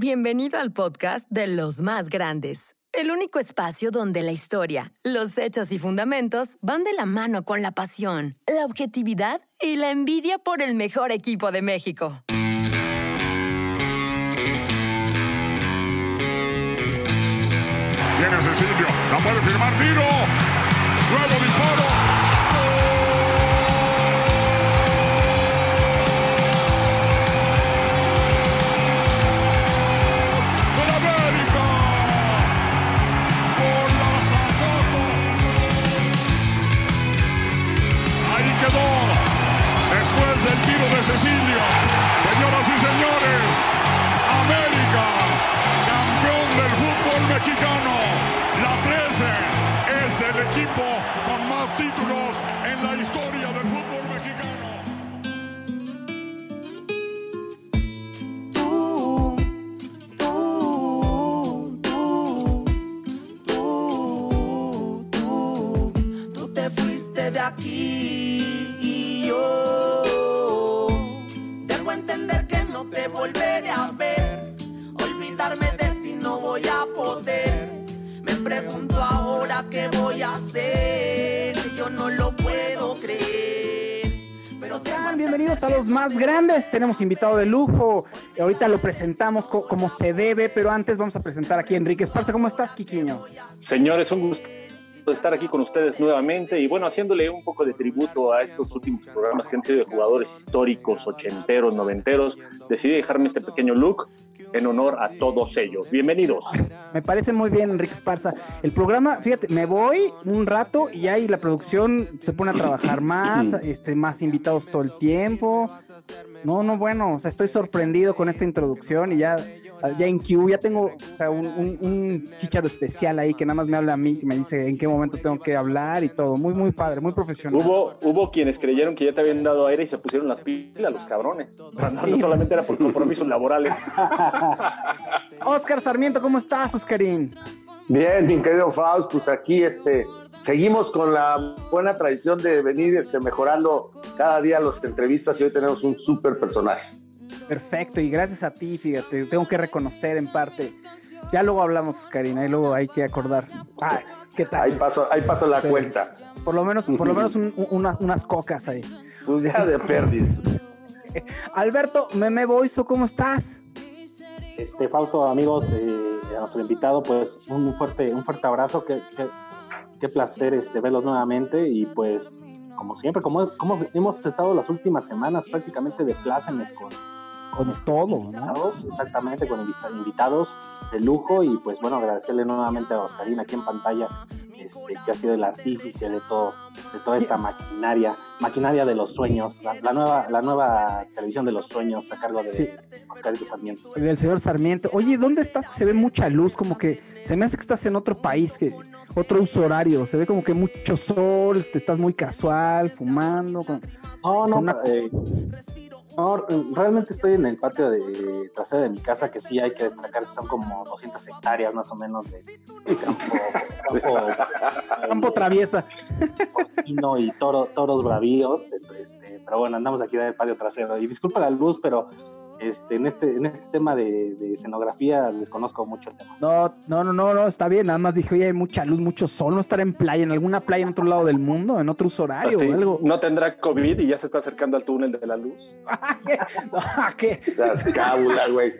Bienvenido al podcast de los más grandes. El único espacio donde la historia, los hechos y fundamentos van de la mano con la pasión, la objetividad y la envidia por el mejor equipo de México. Viene Cecilio, la puede firmar tiro. Luego disparo. Te volveré a ver. Olvidarme de ti no voy a poder. Me pregunto ahora qué voy a hacer. Yo no lo puedo creer. Pero Sean bienvenidos a los más grandes. Tenemos invitado de lujo. Ahorita lo presentamos co- como se debe, pero antes vamos a presentar aquí a Enrique Esparza. ¿Cómo estás, Quiquiño? Señores, un gusto estar aquí con ustedes nuevamente y bueno, haciéndole un poco de tributo a estos últimos programas que han sido de jugadores históricos, ochenteros, noventeros, decidí dejarme este pequeño look en honor a todos ellos. Bienvenidos. Me parece muy bien, Enrique Esparza. El programa, fíjate, me voy un rato y ahí la producción se pone a trabajar más, este, más invitados todo el tiempo. No, no, bueno, o sea, estoy sorprendido con esta introducción y ya, ya en Q, ya tengo, o sea, un, un, un chicharo especial ahí que nada más me habla a mí, que me dice en qué momento tengo que hablar y todo. Muy, muy padre, muy profesional. Hubo, hubo quienes creyeron que ya te habían dado aire y se pusieron las pilas, los cabrones. No, no solamente era por compromisos laborales. Oscar Sarmiento, ¿cómo estás, Oscarín? Bien, mi querido Faust, pues aquí este, seguimos con la buena tradición de venir este, mejorando cada día las entrevistas y hoy tenemos un súper personaje. Perfecto, y gracias a ti, fíjate, tengo que reconocer en parte. Ya luego hablamos, Oscarín, ahí luego hay que acordar. Ay, ¿qué tal? Ahí paso, ahí paso la Sí. cuenta. Por lo menos, por lo menos un- un- una- unas cocas ahí. Pues ya de perdis. Alberto, Meme Boiso, ¿cómo estás? Este, Fausto, amigos, eh, a nuestro invitado, pues un fuerte, un fuerte abrazo, qué, qué, qué placer este, verlos nuevamente y pues como siempre, como, como hemos estado las últimas semanas prácticamente de plácemes con, Con todo, ¿no? invitados, exactamente, con invita- invitados de lujo y pues bueno, agradecerle nuevamente a Oscarina aquí en pantalla, este, que ha sido el artífice de todo, de toda esta maquinaria, maquinaria de los sueños, la, la nueva, la nueva televisión de los sueños a cargo de Sí. Oscarito Sarmiento. Del señor Sarmiento. Oye, ¿dónde estás? Que se ve mucha luz, como que se me hace que estás en otro país, que otro uso horario. Se ve como que mucho sol, te estás muy casual, fumando. con- No, no, Con una- eh, no, realmente estoy en el patio de trasero de mi casa, que sí hay que destacar que son como 200 hectáreas más o menos de campo, campo, Campo traviesa. y toro, toros bravíos, este, pero bueno, andamos aquí en el patio trasero. Y disculpa la luz, pero este, en este, en este tema de, de escenografía desconozco mucho el tema. No, no, no, no, no, está bien. Nada más dije, oye, hay mucha luz, mucho sol. No estar en playa, en alguna playa en otro lado del mundo, en otro uso horario Así, o algo. no tendrá COVID y ya se está acercando al túnel de la luz. No, ¿qué? Esas cábulas, güey.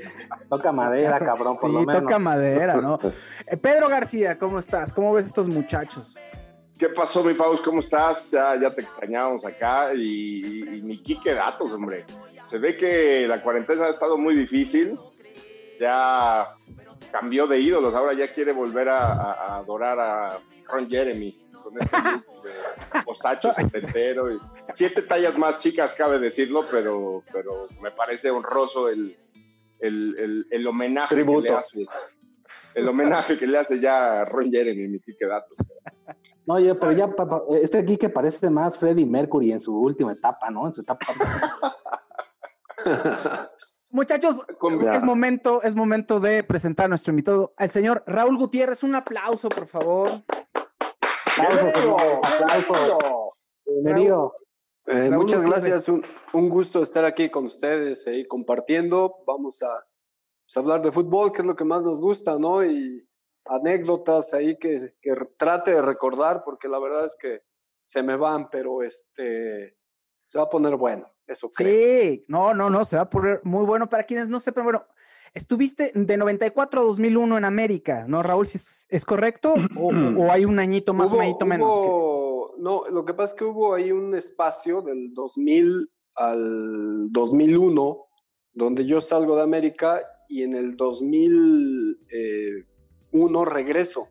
Toca madera, cabrón, por Sí, lo menos. toca madera, ¿no? Eh, Pedro García, ¿cómo estás? ¿Cómo ves estos muchachos? ¿Qué pasó, mi Faust? ¿Cómo estás? Ya, ya te extrañábamos acá y, y ni Quique datos, hombre. Se ve que la cuarentena ha estado muy difícil. Ya cambió de ídolos. Ahora ya quiere volver a, a- a adorar a Ron Jeremy con ese look de postacho setentero. Y siete tallas más chicas, cabe decirlo, pero, pero me parece honroso el, el, el, el homenaje Tributo. que le hace. El homenaje que le hace ya a Ron Jeremy, mi tique datos. No, oye, pero ya, papá, este aquí que parece más Freddie Mercury en su última etapa, ¿no? En su etapa. Muchachos, es momento, es momento de presentar a nuestro invitado, al señor Raúl Gutiérrez. Un aplauso, por favor. Bienvenido. Eh, muchas gracias, un, un gusto estar aquí con ustedes ahí compartiendo. Vamos a, pues, hablar de fútbol, que es lo que más nos gusta, ¿no? Y anécdotas ahí que, que trate de recordar, porque la verdad es que se me van, pero este se va a poner bueno, eso creo. Sí, no, no, no, se va a poner muy bueno para quienes no sepan. Bueno, estuviste de 94 a 2001 en América, ¿no, Raúl? Si es, ¿es correcto? O, o hay un añito más, un Hubo- añito menos? que- No, lo que pasa es que hubo ahí un espacio del 2000 al 2001 donde yo salgo de América y en el 2001 regreso.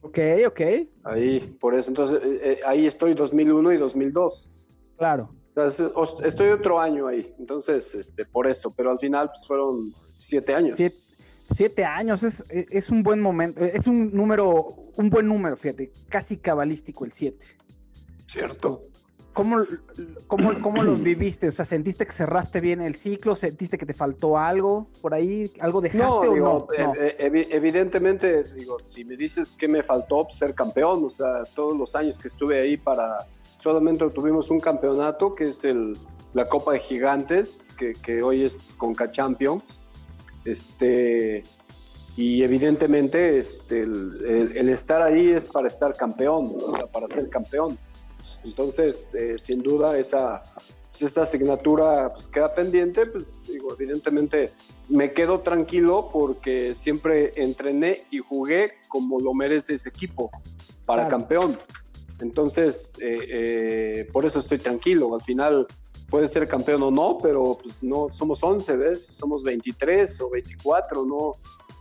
Ok, ok, Ahí, por eso. Entonces, eh, eh, ahí estoy 2001 y 2002. Claro. Entonces, estoy otro año ahí. Entonces, este, por eso. Pero al final, pues fueron siete años. Siete, siete años, es, un buen momento, es un número, un buen número, fíjate, casi cabalístico el 7. Cierto. ¿Cómo, cómo, ¿Cómo los viviste? O sea, ¿sentiste que cerraste bien el ciclo? ¿Sentiste que te faltó algo por ahí? ¿Algo dejaste No, o digo, no? No. eh, eh, evi- evidentemente, digo, si me dices que me faltó ser campeón, o sea, todos los años que estuve ahí para, solamente tuvimos un campeonato, que es el, la Copa de Gigantes, que, que hoy es Conca Champions, este, y evidentemente este, el, el- el estar ahí es para estar campeón, o sea, para ser campeón. Entonces, eh, sin duda, esa, esa asignatura pues, queda pendiente. Pues, digo, evidentemente me quedo tranquilo porque siempre entrené y jugué como lo merece ese equipo para Claro. campeón. Entonces, eh, eh, por eso estoy tranquilo. Al final puede ser campeón o no, pero pues no somos 11, ¿ves? Somos 23 o 24, no,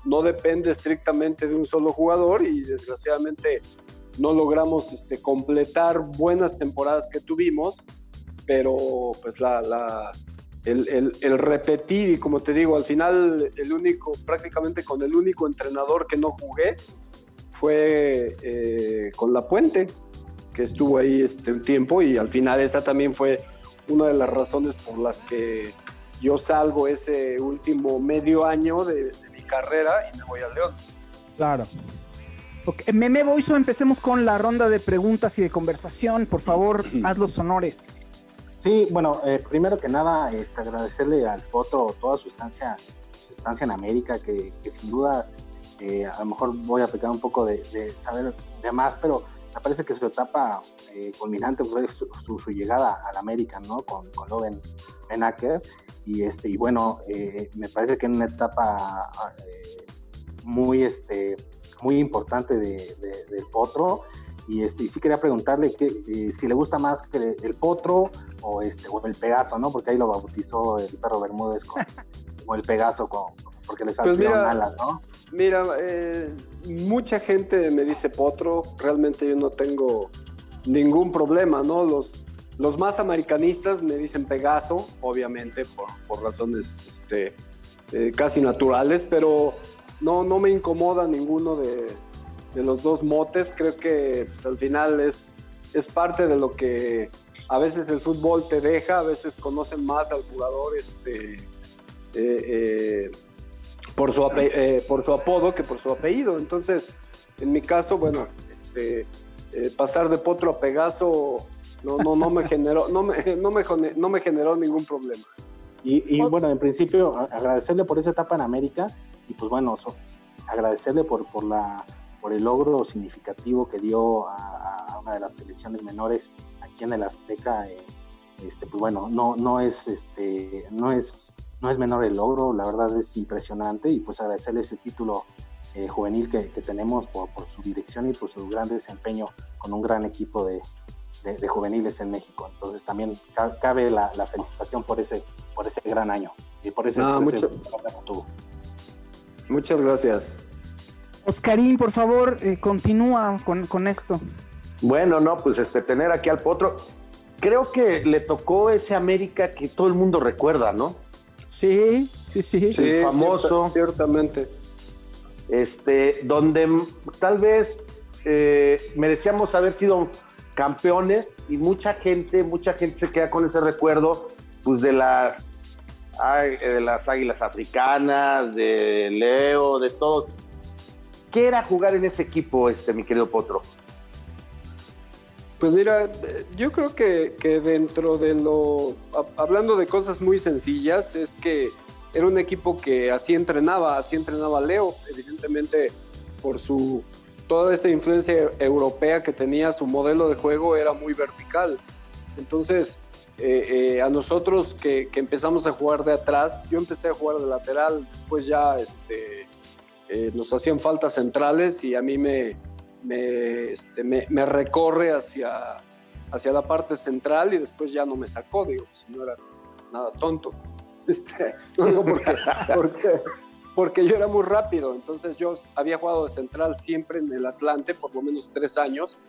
no depende estrictamente de un solo jugador y desgraciadamente no logramos este, completar buenas temporadas que tuvimos, pero pues la, la- el, el- el repetir y como te digo, al final el único, prácticamente con el único entrenador que no jugué fue eh, con La Puente, que estuvo ahí este, un tiempo y al final esa también fue una de las razones por las que yo salgo ese último medio año de, de mi carrera y me voy al León. Claro. Ok, Meme Boiso, empecemos con la ronda de preguntas y de conversación. Por favor, haz los honores. Sí, bueno, eh, primero que nada, este, agradecerle al Potro toda su estancia, su estancia en América, que, que sin duda, eh, a lo mejor voy a pecar un poco de, de saber de más, pero me parece que su etapa eh, culminante fue su, su- su llegada al América, ¿no? Con, con Loven Benaker. Y, este, y bueno, eh, me parece que en una etapa eh, muy, este, muy importante de, de- del Potro. Y, este, y sí quería preguntarle que, eh, si le gusta más que el Potro o, este, o el Pegaso, ¿no? Porque ahí lo bautizó el perro Bermúdez con, como el Pegaso, con- porque le Pues mira, alas, ¿no? Mira, eh, mucha gente me dice potro, realmente yo no tengo ningún problema, ¿no? Los, los más americanistas me dicen Pegaso, obviamente, por, por razones este, eh, casi naturales, pero no, no me incomoda ninguno de, de los dos motes, creo que pues, al final es, es parte de lo que a veces el fútbol te deja, a veces conocen más al jugador este, eh, eh, por, su ape- eh, por su apodo que por su apellido. Entonces, en mi caso, bueno, este, eh, pasar de potro a Pegaso no, no, no me generó, no me, no me, no me generó ningún problema. Y, y, bueno, en principio, agradecerle por esa etapa en América y pues bueno, so- agradecerle por, por, la, por el logro significativo que dio a, a una de las selecciones menores aquí en el Azteca. eh, este, pues bueno, no, no, es, este, no, es, no es menor el logro, la verdad es impresionante y pues agradecerle ese título eh, juvenil que, que tenemos por, por su dirección y por su gran desempeño con un gran equipo de, de, de juveniles en México. Entonces también ca- cabe la, la felicitación por ese, por ese gran año y por ese, por mucho- tuvo. Muchas gracias. Oscarín, por favor, eh, continúa con, con esto. Bueno, no, pues este, tener aquí al Potro. Creo que le tocó ese América que todo el mundo recuerda, ¿no? Sí, Sí, sí, el famoso. ciertamente. Este, donde tal vez eh, merecíamos haber sido campeones y mucha gente, mucha gente se queda con ese recuerdo, pues de las, de las águilas africanas, de Leo, de todo. ¿Qué era jugar en ese equipo, este, mi querido Potro? Pues mira, yo creo que, dentro de lo, hablando de cosas muy sencillas, es que era un equipo que así entrenaba, así entrenaba Leo, evidentemente por su toda esa influencia europea que tenía su modelo de juego era muy vertical. Entonces, eh, eh, a nosotros que, empezamos a jugar de atrás, yo empecé a jugar de lateral, después ya este, eh, nos hacían faltas centrales y a mí me, me, este, me, recorre hacia, hacia la parte central y después ya no me sacó, digo, si no era nada tonto. Este, no digo porque, porque, porque yo era muy rápido, entonces yo había jugado de central siempre en el Atlante, por lo menos tres años,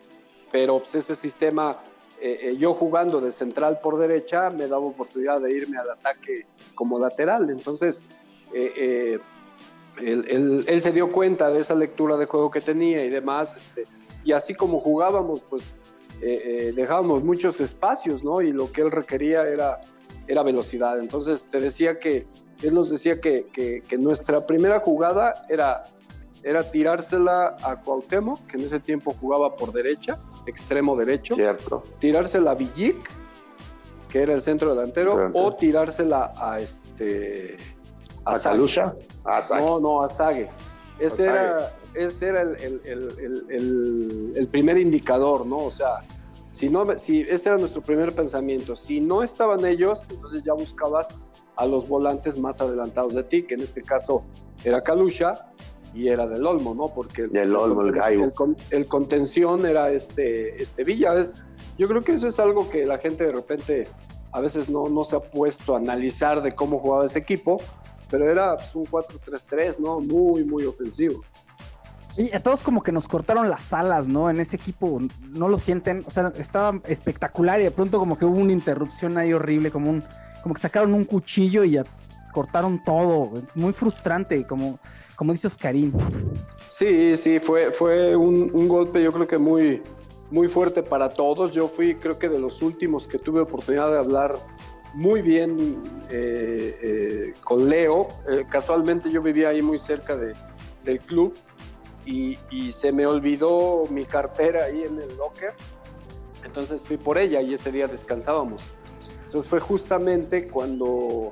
pero pues, ese sistema, eh, eh, yo jugando de central por derecha, me daba oportunidad de irme al ataque como lateral, entonces eh, él, se dio cuenta de esa lectura de juego que tenía y demás, este, y así como jugábamos, pues dejábamos muchos espacios, ¿no? Y lo que él requería era, era velocidad, entonces te decía que él nos decía que, que, nuestra primera jugada era, era tirársela a Cuauhtémoc, que en ese tiempo jugaba por derecha, extremo derecho. Cierto. Tirársela a Villic, que era el centro delantero, o tirársela a este... ¿A, Salusha? No, no, a. Ese era, ese era el, el, el, el, primer indicador, ¿no? O sea, si no, si ese era nuestro primer pensamiento. Si no estaban ellos, entonces ya buscabas a los volantes más adelantados de ti, que en este caso era Kalusha y era del Olmo, ¿no? Porque el, Olmo, el, el, contención era este, este Villa. yo creo que eso es algo que la gente de repente a veces no, no se ha puesto a analizar de cómo jugaba ese equipo, pero era pues, un 4-3-3, ¿no? Muy, muy ofensivo. Y a todos como que nos cortaron las alas, ¿no? En ese equipo, ¿no lo sienten? O sea, estaba espectacular y de pronto como que hubo una interrupción ahí horrible, como un como que sacaron un cuchillo y ya cortaron todo. Muy frustrante, como, como dice Oscarín. Sí, sí, fue, fue un, golpe yo creo que muy, muy fuerte para todos. Yo fui creo que de los últimos que tuve oportunidad de hablar muy bien eh, eh, con Leo. Eh, casualmente yo vivía ahí muy cerca de, del club y, se me olvidó mi cartera ahí en el locker. Entonces fui por ella y ese día descansábamos. Entonces fue justamente cuando,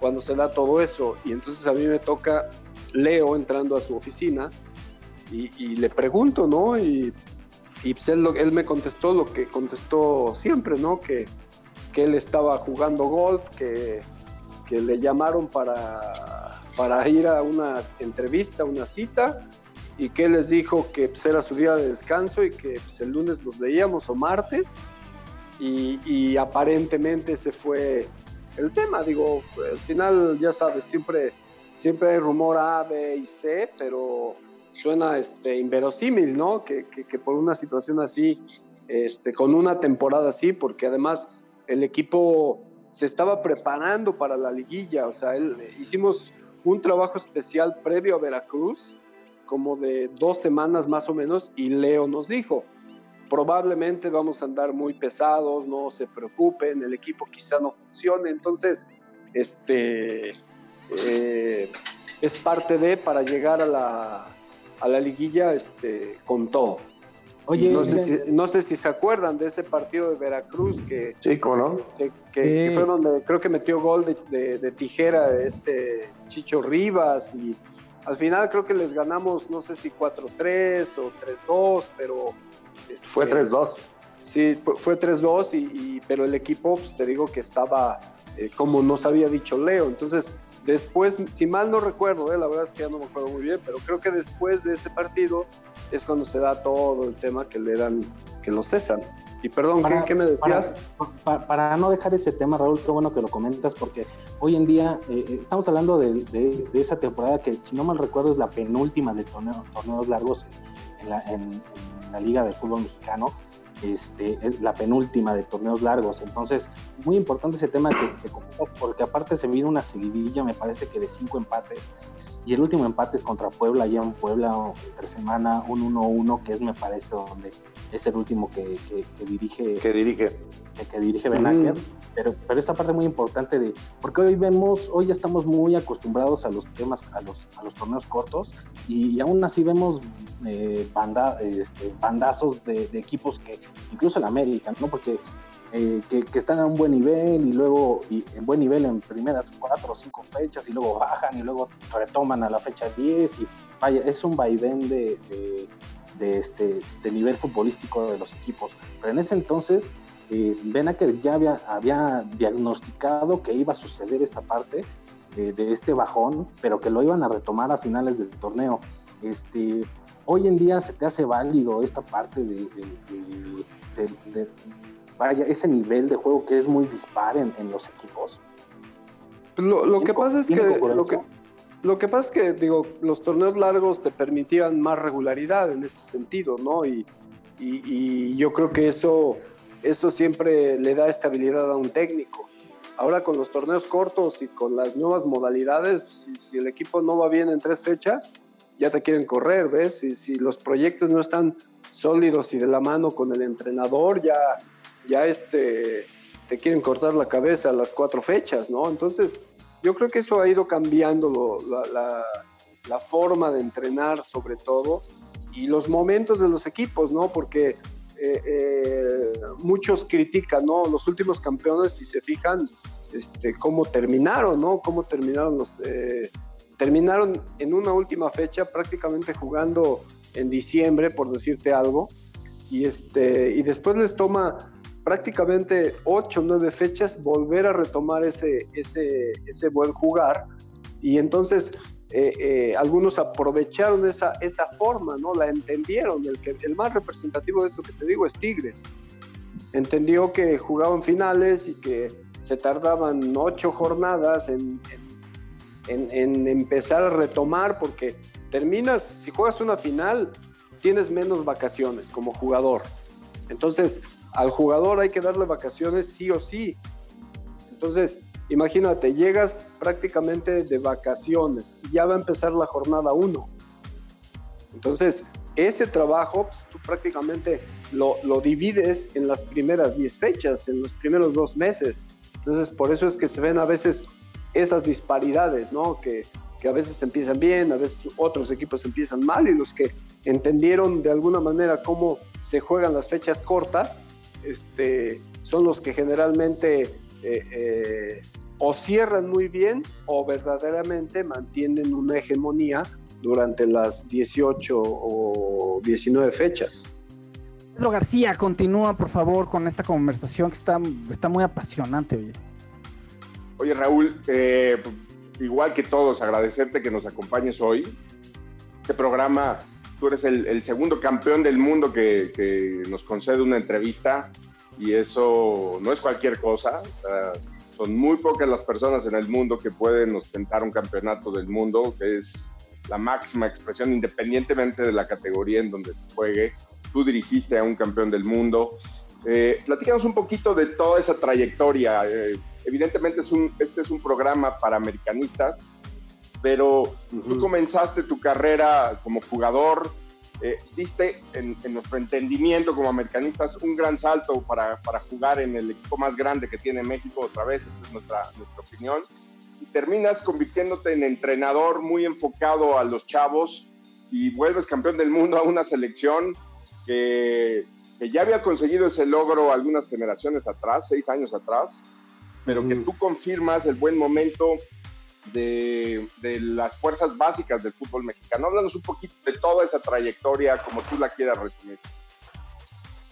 cuando se da todo eso. Y entonces a mí me toca Leo entrando a su oficina y, le pregunto, ¿no? Y, y pues él, él, me contestó lo que contestó siempre, ¿no? Que, que él estaba jugando golf, que, que le llamaron para, para ir a una entrevista, una cita, y que les dijo que pues, era su día de descanso y que pues, el lunes los veíamos o martes y, aparentemente ese fue el tema. Digo, al final, ya sabes, siempre, siempre hay rumor A, B y C, pero suena este, inverosímil, ¿no? Que, que, por una situación así, este, con una temporada así, porque además el equipo se estaba preparando para la liguilla, o sea, él, hicimos un trabajo especial previo a Veracruz, como de dos semanas más o menos, y Leo nos dijo, probablemente vamos a andar muy pesados, no se preocupen, el equipo quizá no funcione, entonces este, eh, es parte de para llegar a la, a la liguilla este, con todo. Oye, no sé, si, no sé, si, se acuerdan de ese partido de Veracruz que, sí, ¿cómo no? que, fue donde creo que metió gol de, de, tijera este Chicho Rivas y al final creo que les ganamos no sé si 4-3 o 3-2, pero fue 3-2. Sí, fue 3-2, y, pero el equipo, pues, te digo que estaba eh, como nos había dicho Leo. Entonces, después, si mal no recuerdo, eh, la verdad es que ya no me acuerdo muy bien, pero creo que después de ese partido es cuando se da todo el tema que le dan, que lo cesan. Y perdón, ¿qué, me decías? Para, no dejar ese tema, Raúl, qué bueno que lo comentas, porque hoy en día eh, estamos hablando de, esa temporada que, si no mal recuerdo, es la penúltima de torneos, torneos largos en la, en, la Liga de Fútbol Mexicano. este, es la penúltima de torneos largos. Entonces, muy importante ese tema que, que porque aparte se viene una seguidilla, me parece que de cinco empates. Y el último empate es contra Puebla, allá en Puebla, entre semana, un 1-1, que es, me parece, donde es el último que, que, dirige. Que dirige. Que, dirige Benaker. Pero, pero esta parte muy importante de. Porque hoy vemos, hoy ya estamos muy acostumbrados a los temas, a los, a los torneos cortos, y, aún así vemos eh, banda, este, bandazos de, de, equipos que, incluso en América, ¿no? Porque eh, que, están a un buen nivel y luego en buen nivel en primeras cuatro o cinco fechas y luego bajan y luego retoman a la fecha 10 y vaya, es un vaivén de, de, este, de nivel futbolístico de los equipos. Pero en ese entonces, eh, ya había, había diagnosticado que iba a suceder esta parte eh, de este bajón, pero que lo iban a retomar a finales del torneo. Este, hoy en día se te hace válido esta parte de, de vaya, ese nivel de juego que es muy dispar en, los equipos. Lo, que pasa es que lo, que lo que pasa es que digo los torneos largos te permitían más regularidad en ese sentido, ¿no? Y, y, yo creo que eso eso siempre le da estabilidad a un técnico. Ahora con los torneos cortos y con las nuevas modalidades, si, si el equipo no va bien en tres fechas, ya te quieren correr, ¿ves? Si, si los proyectos no están sólidos y de la mano con el entrenador, ya, ya este, te quieren cortar la cabeza a las cuatro fechas, ¿no? Entonces, yo creo que eso ha ido cambiando la, la, forma de entrenar sobre todo y los momentos de los equipos, ¿no? Porque eh, eh, muchos critican, ¿no? Los últimos campeones, si se fijan, este, cómo terminaron, ¿no? Cómo terminaron los... Eh, terminaron en una última fecha prácticamente jugando en diciembre, por decirte algo, y, este, y después les toma prácticamente ocho o nueve fechas volver a retomar ese, ese, buen jugar. Y entonces eh, eh, algunos aprovecharon esa, esa forma, ¿no? La entendieron. El, el más representativo de esto que te digo es Tigres. Entendió que jugaban finales y que se tardaban ocho jornadas en, en empezar a retomar porque terminas, si juegas una final, tienes menos vacaciones como jugador. Entonces, al jugador hay que darle vacaciones sí o sí. Entonces, imagínate, llegas prácticamente de vacaciones y ya va a empezar la jornada 1. Entonces, ese trabajo pues, tú prácticamente lo, lo, divides en las primeras 10 fechas, en los primeros dos meses. Entonces, por eso es que se ven a veces esas disparidades, ¿no? Que, que a veces empiezan bien, a veces otros equipos empiezan mal y los que entendieron de alguna manera cómo se juegan las fechas cortas, este, son los que generalmente eh, eh, o cierran muy bien o verdaderamente mantienen una hegemonía durante las 18 o 19 fechas. Pedro García, continúa por favor con esta conversación que está, está muy apasionante. Oye, oye Raúl, eh, igual que todos, agradecerte que nos acompañes hoy. Este programa tú eres el, segundo campeón del mundo que, nos concede una entrevista y eso no es cualquier cosa. son muy pocas las personas en el mundo que pueden ostentar un campeonato del mundo, que es la máxima expresión independientemente de la categoría en donde se juegue. Tú dirigiste a un campeón del mundo. Eh, platícanos un poquito de toda esa trayectoria. Eh, evidentemente es este es un programa para americanistas, pero tú comenzaste tu carrera como jugador, eh, diste en, nuestro entendimiento como americanistas un gran salto para, para, jugar en el equipo más grande que tiene México otra vez, esta es nuestra, nuestra opinión, y terminas convirtiéndote en entrenador muy enfocado a los chavos y vuelves campeón del mundo a una selección que, que ya había conseguido ese logro algunas generaciones atrás, seis años atrás, pero que tú confirmas el buen momento de, las fuerzas básicas del fútbol mexicano. Háblanos un poquito de toda esa trayectoria, como tú la quieras resumir.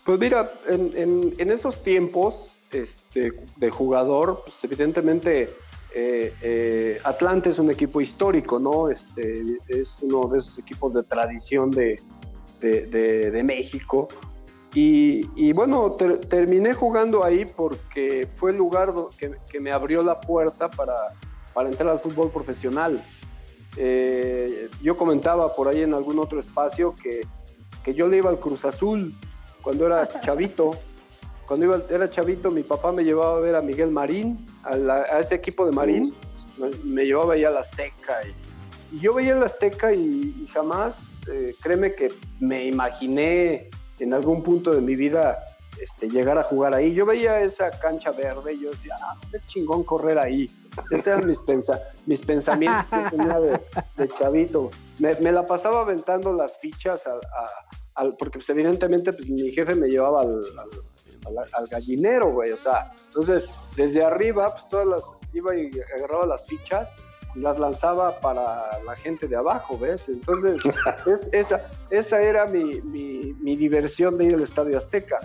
Pues mira, en, esos tiempos este, de jugador, pues evidentemente eh, eh, Atlante es un equipo histórico, ¿no? Este, es uno de esos equipos de tradición de, de, México. Y, bueno, terminé jugando ahí porque fue el lugar que, que me abrió la puerta para, para entrar al fútbol profesional. Eh, yo comentaba por ahí en algún otro espacio que, que, yo le iba al Cruz Azul cuando era chavito. Cuando iba, era chavito, mi papá me llevaba a ver a Miguel Marín, a, la- a ese equipo de Marín. Me, me llevaba ahí a la Azteca. Y, y yo veía la Azteca y, y jamás, eh, créeme que me imaginé en algún punto de mi vida este, llegar a jugar ahí. Yo veía esa cancha verde y yo decía, ah, qué chingón correr ahí. Esos eran mis, pensa- mis pensamientos que tenía de, de chavito. Me, me la pasaba aventando las fichas al, a- al- porque pues, evidentemente pues, mi jefe me llevaba al, al- al- al gallinero, güey. O sea, entonces desde arriba, pues todas las, iba y agarraba las fichas y las lanzaba para la gente de abajo, ¿ves? Entonces, es- esa, esa era mi, mi- mi diversión de ir al Estadio Azteca.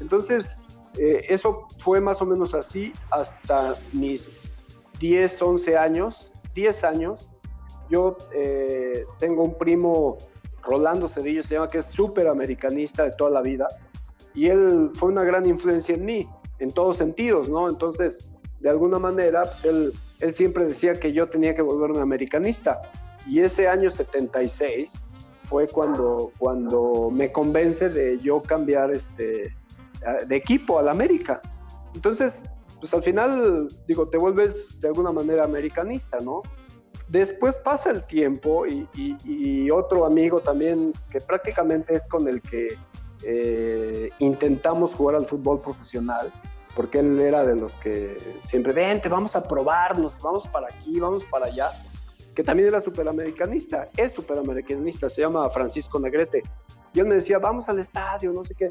Entonces, eh, eso fue más o menos así hasta mis 10, 11 años, 10 años. Yo eh, tengo un primo, Rolando Cedillo se llama, que es súper americanista de toda la vida, y él fue una gran influencia en mí, en todos sentidos, ¿no? Entonces, de alguna manera, pues, él, él siempre decía que yo tenía que volverme americanista, y ese año 76 fue cuando, cuando me convence de yo cambiar este, de equipo al América. Entonces, pues al final, digo, te vuelves de alguna manera americanista, ¿no? Después pasa el tiempo y, otro amigo también, que prácticamente es con el que eh, intentamos jugar al fútbol profesional, porque él era de los que siempre, vente, vamos a probarnos, vamos para aquí, vamos para allá, que también era superamericanista, es superamericanista, se llama Francisco Negrete. Y él me decía, vamos al estadio, no sé qué.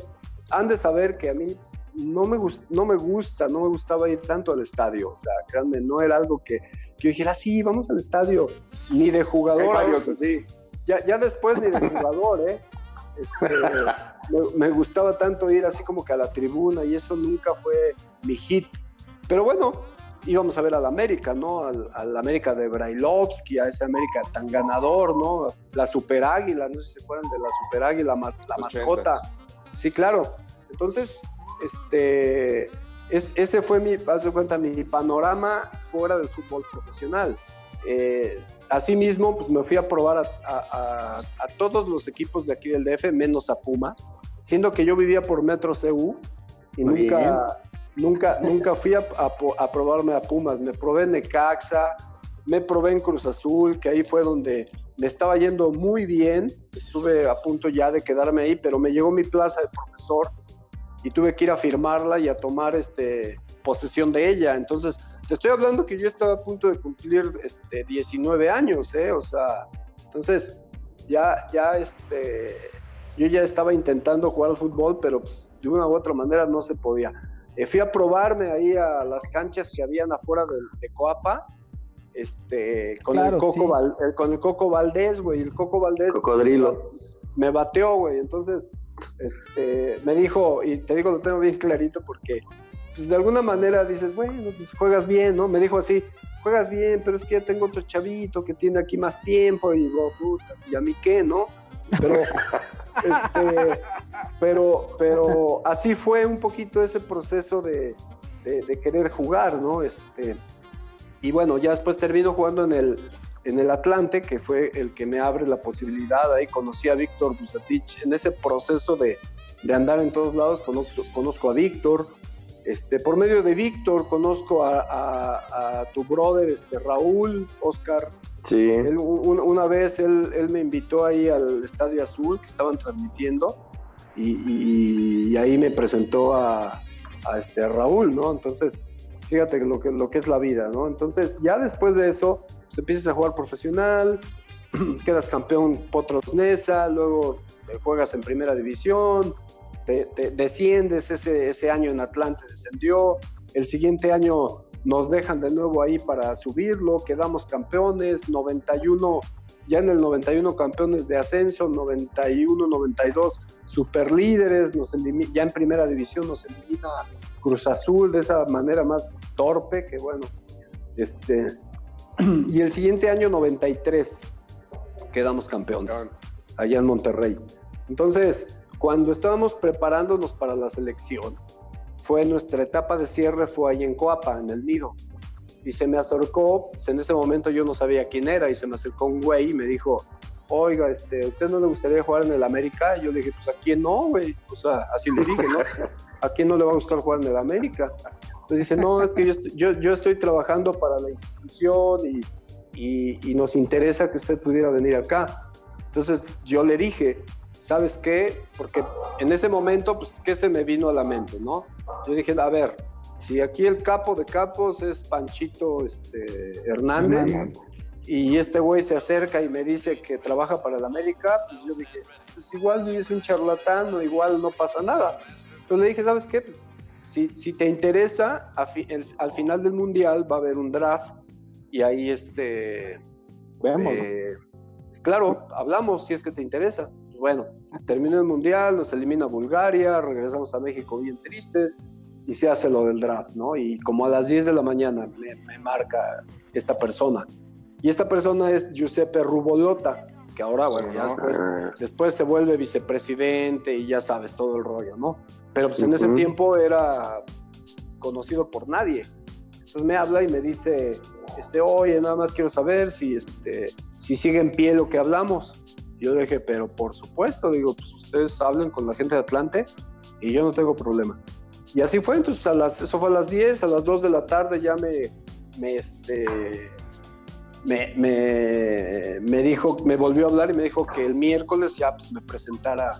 Han de saber que a mí no me, gus- no me gusta, no me gustaba ir tanto al estadio. O sea, créanme, no era algo que, que yo dijera, sí, vamos al estadio, ni de jugador. Varios así. Ya, ya después ni de jugador, ¿eh? Este, me, me gustaba tanto ir así como que a la tribuna y eso nunca fue mi hit. Pero bueno, íbamos a ver al América, ¿no? Al, al América de Brailovsky, a ese América tan ganador, ¿no? La Super Águila, no sé si se acuerdan de la Super Águila, más, la mascota. Sí, claro. Entonces, este, es, ese fue mi, haz de cuenta, mi panorama fuera del fútbol profesional. Eh, asimismo, pues me fui a probar a, a- a- a todos los equipos de aquí del DF, menos a Pumas, siendo que yo vivía por Metro CU y Muy nunca, nunca, nunca fui a probarme a Pumas. Me probé en Necaxa, me probé en Cruz Azul, que ahí fue donde me estaba yendo muy bien. Estuve a punto ya de quedarme ahí, pero me llegó mi plaza de profesor y tuve que ir a firmarla y a tomar este, posesión de ella. Entonces, te estoy hablando que yo estaba a punto de cumplir este, 19 años, ¿eh? O sea, entonces ya, ya, este, yo ya estaba intentando jugar al fútbol, pero pues, de una u otra manera no se podía. Eh, fui a probarme ahí a las canchas que habían afuera de, de Coapa, este, con, Claro, el Coco sí. Val- eh, con el Coco Valdés, güey, el Coco Valdés. Cocodrilo. Me bateó, güey, entonces este, me dijo, y te digo, lo tengo bien clarito porque, pues de alguna manera dices, bueno, pues juegas bien, ¿no? Me dijo así, juegas bien, pero es que ya tengo otro chavito que tiene aquí más tiempo y digo, puta, ¿y a mí qué, no? Pero, este, pero, pero así fue un poquito ese proceso de, de- de querer jugar, ¿no? Este, y bueno, ya después termino jugando en el, en el Atlante, que fue el que me abre la posibilidad. Ahí conocí a Víctor Bucetich. En ese proceso de, de andar en todos lados, conozco, conozco a Víctor. Este, por medio de Víctor conozco a, a- a tu brother, este, Raúl, Oscar. Sí. Él, un- una vez él, él me invitó ahí al Estadio Azul que estaban transmitiendo y, y- y ahí me presentó a, a este, Raúl, ¿no? Entonces, fíjate lo que, lo que es la vida, ¿no? Entonces, ya después de eso, pues empiezas a jugar profesional, quedas campeón Potros Nesa, luego juegas en primera división, te, desciendes, ese, ese año en Atlante descendió, el siguiente año nos dejan de nuevo ahí para subirlo, quedamos campeones, 91, ya en el 91 campeones de ascenso, 91, 92 superlíderes, nos ya en primera división nos elimina Cruz Azul de esa manera más torpe que bueno, este, y el siguiente año 93 quedamos campeones allá en Monterrey. Entonces, cuando estábamos preparándonos para la selección, fue nuestra etapa de cierre, fue ahí en Coapa, en el Nido. Y se me acercó, pues, en ese momento yo no sabía quién era, y se me acercó un güey y me dijo, oiga, este, ¿a usted no le gustaría jugar en el América? Y yo le dije, pues a quién no, güey. O sea, así le dije, ¿no? ¿A quién no le va a gustar jugar en el América? Entonces dice, no, es que yo, estoy- yo, yo estoy trabajando para la institución y, y- y nos interesa que usted pudiera venir acá. Entonces yo le dije, ¿sabes qué? Porque en ese momento, pues, ¿qué se me vino a la mente, no? Yo dije, a ver, si aquí el capo de capos es Panchito este, Hernández, Hernández. y este güey se acerca y me dice que trabaja para el América, pues yo dije, pues igual es un charlatán o igual no pasa nada. Entonces le dije, ¿sabes qué? Pues, si, si te interesa, a fi- el- al final del Mundial va a haber un draft y ahí este... Veamos. eh, pues claro, hablamos si es que te interesa. Pues bueno, terminó el Mundial, nos elimina Bulgaria, regresamos a México bien tristes y se hace lo del draft, ¿no? Y como a las 10 de la mañana me, me marca esta persona. Y esta persona es Giuseppe Rubolota, que ahora, bueno, ya después, después se vuelve vicepresidente y ya sabes todo el rollo, ¿no? Pero pues en ese Ujú. tiempo era conocido por nadie. Entonces me habla y me dice, este, oye, nada más quiero saber si, este, si sigue en pie lo que hablamos. Yo le dije, pero por supuesto, digo, pues ustedes hablen con la gente de Atlante y yo no tengo problema. Y así fue, entonces a las, eso fue a las 10, a las 2 de la tarde ya me, me, este, me, me, dijo, me volvió a hablar y me dijo que el miércoles ya pues, me presentara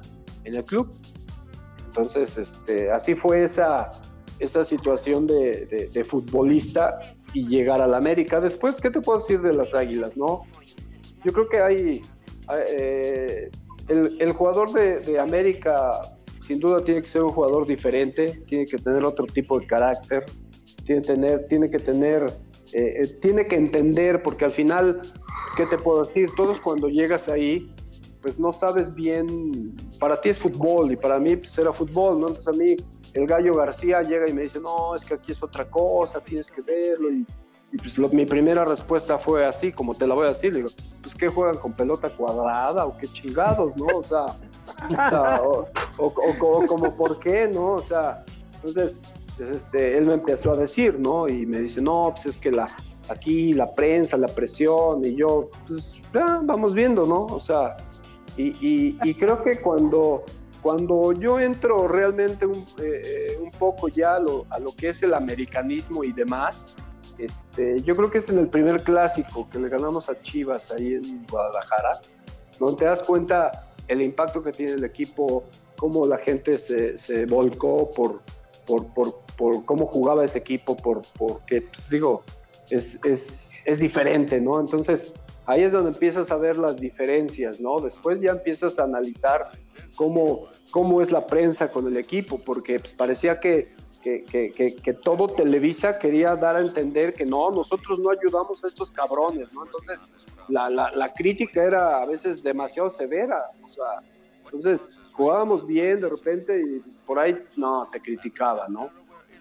en el club. Entonces, este, así fue esa, esa situación de futbolista y llegar al América. Después, ¿qué te puedo decir de las Águilas, no? Yo creo que hay, eh, el, el jugador de, de América sin duda tiene que ser un jugador diferente, tiene que tener otro tipo de carácter, tiene, tener, tiene que tener, eh, eh, tiene que entender, porque al final, ¿qué te puedo decir? Todos cuando llegas ahí, pues no sabes bien, para ti es fútbol y para mí pues era fútbol, ¿no? Entonces a mí el gallo García llega y me dice, no, es que aquí es otra cosa, tienes que verlo. Y, y, pues lo- mi primera respuesta fue así, como te la voy a decir, digo, pues ¿qué juegan con pelota cuadrada o qué chingados, ¿no? O, sea, o- o- o- o como por qué, ¿no? O sea, entonces pues, este, él me empezó a decir, ¿no? Y me dice, no, pues es que la, aquí la prensa, la presión, y yo, pues ya, vamos viendo, ¿no? O sea, y, y- y creo que cuando, cuando yo entro realmente un, eh, un poco ya a lo, a lo que es el americanismo y demás, este, yo creo que es en el primer clásico que le ganamos a Chivas ahí en Guadalajara, donde te das cuenta el impacto que tiene el equipo, cómo la gente se, se volcó por, por, por, por cómo jugaba ese equipo, por, porque, pues, digo, es, es, es diferente, ¿no? Entonces, ahí es donde empiezas a ver las diferencias, ¿no? Después ya empiezas a analizar cómo, cómo es la prensa con el equipo, porque pues, parecía que, que, que- que- todo Televisa quería dar a entender que no, nosotros no ayudamos a estos cabrones, ¿no? Entonces, la, la, la crítica era a veces demasiado severa, o sea, entonces jugábamos bien de repente y pues, por ahí, no, te criticaba, ¿no?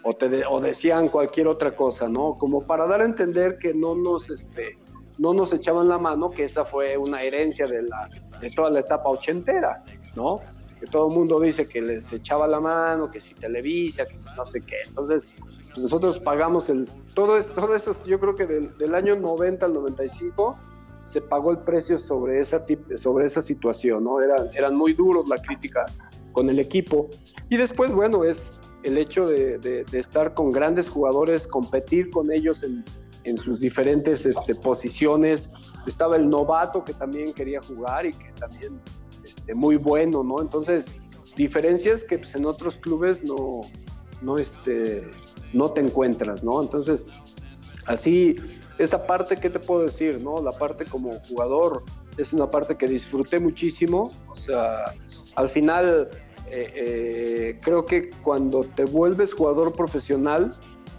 O, te de- o decían cualquier otra cosa, ¿no? Como para dar a entender que no nos, este, no nos echaban la mano, que esa fue una herencia de, la, de toda la etapa ochentera, ¿no? Que todo el mundo dice que les echaba la mano, que si Televisa, que si no sé qué. Entonces, pues nosotros pagamos el... Todo, es, todo eso, yo creo que del, del año 90 al 95 se pagó el precio sobre esa, sobre esa situación, ¿no? Eran, eran muy duros la crítica con el equipo. Y después, bueno, es el hecho de, estar con grandes jugadores, competir con ellos en, en sus diferentes este, posiciones. Estaba el novato que también quería jugar y que también este, muy bueno, ¿no? Entonces, diferencias que pues, en otros clubes no, no, este, no te encuentras, ¿no? Entonces, así, esa parte, ¿qué te puedo decir, no? La parte como jugador es una parte que disfruté muchísimo, o sea, al final eh, eh, creo que cuando te vuelves jugador profesional,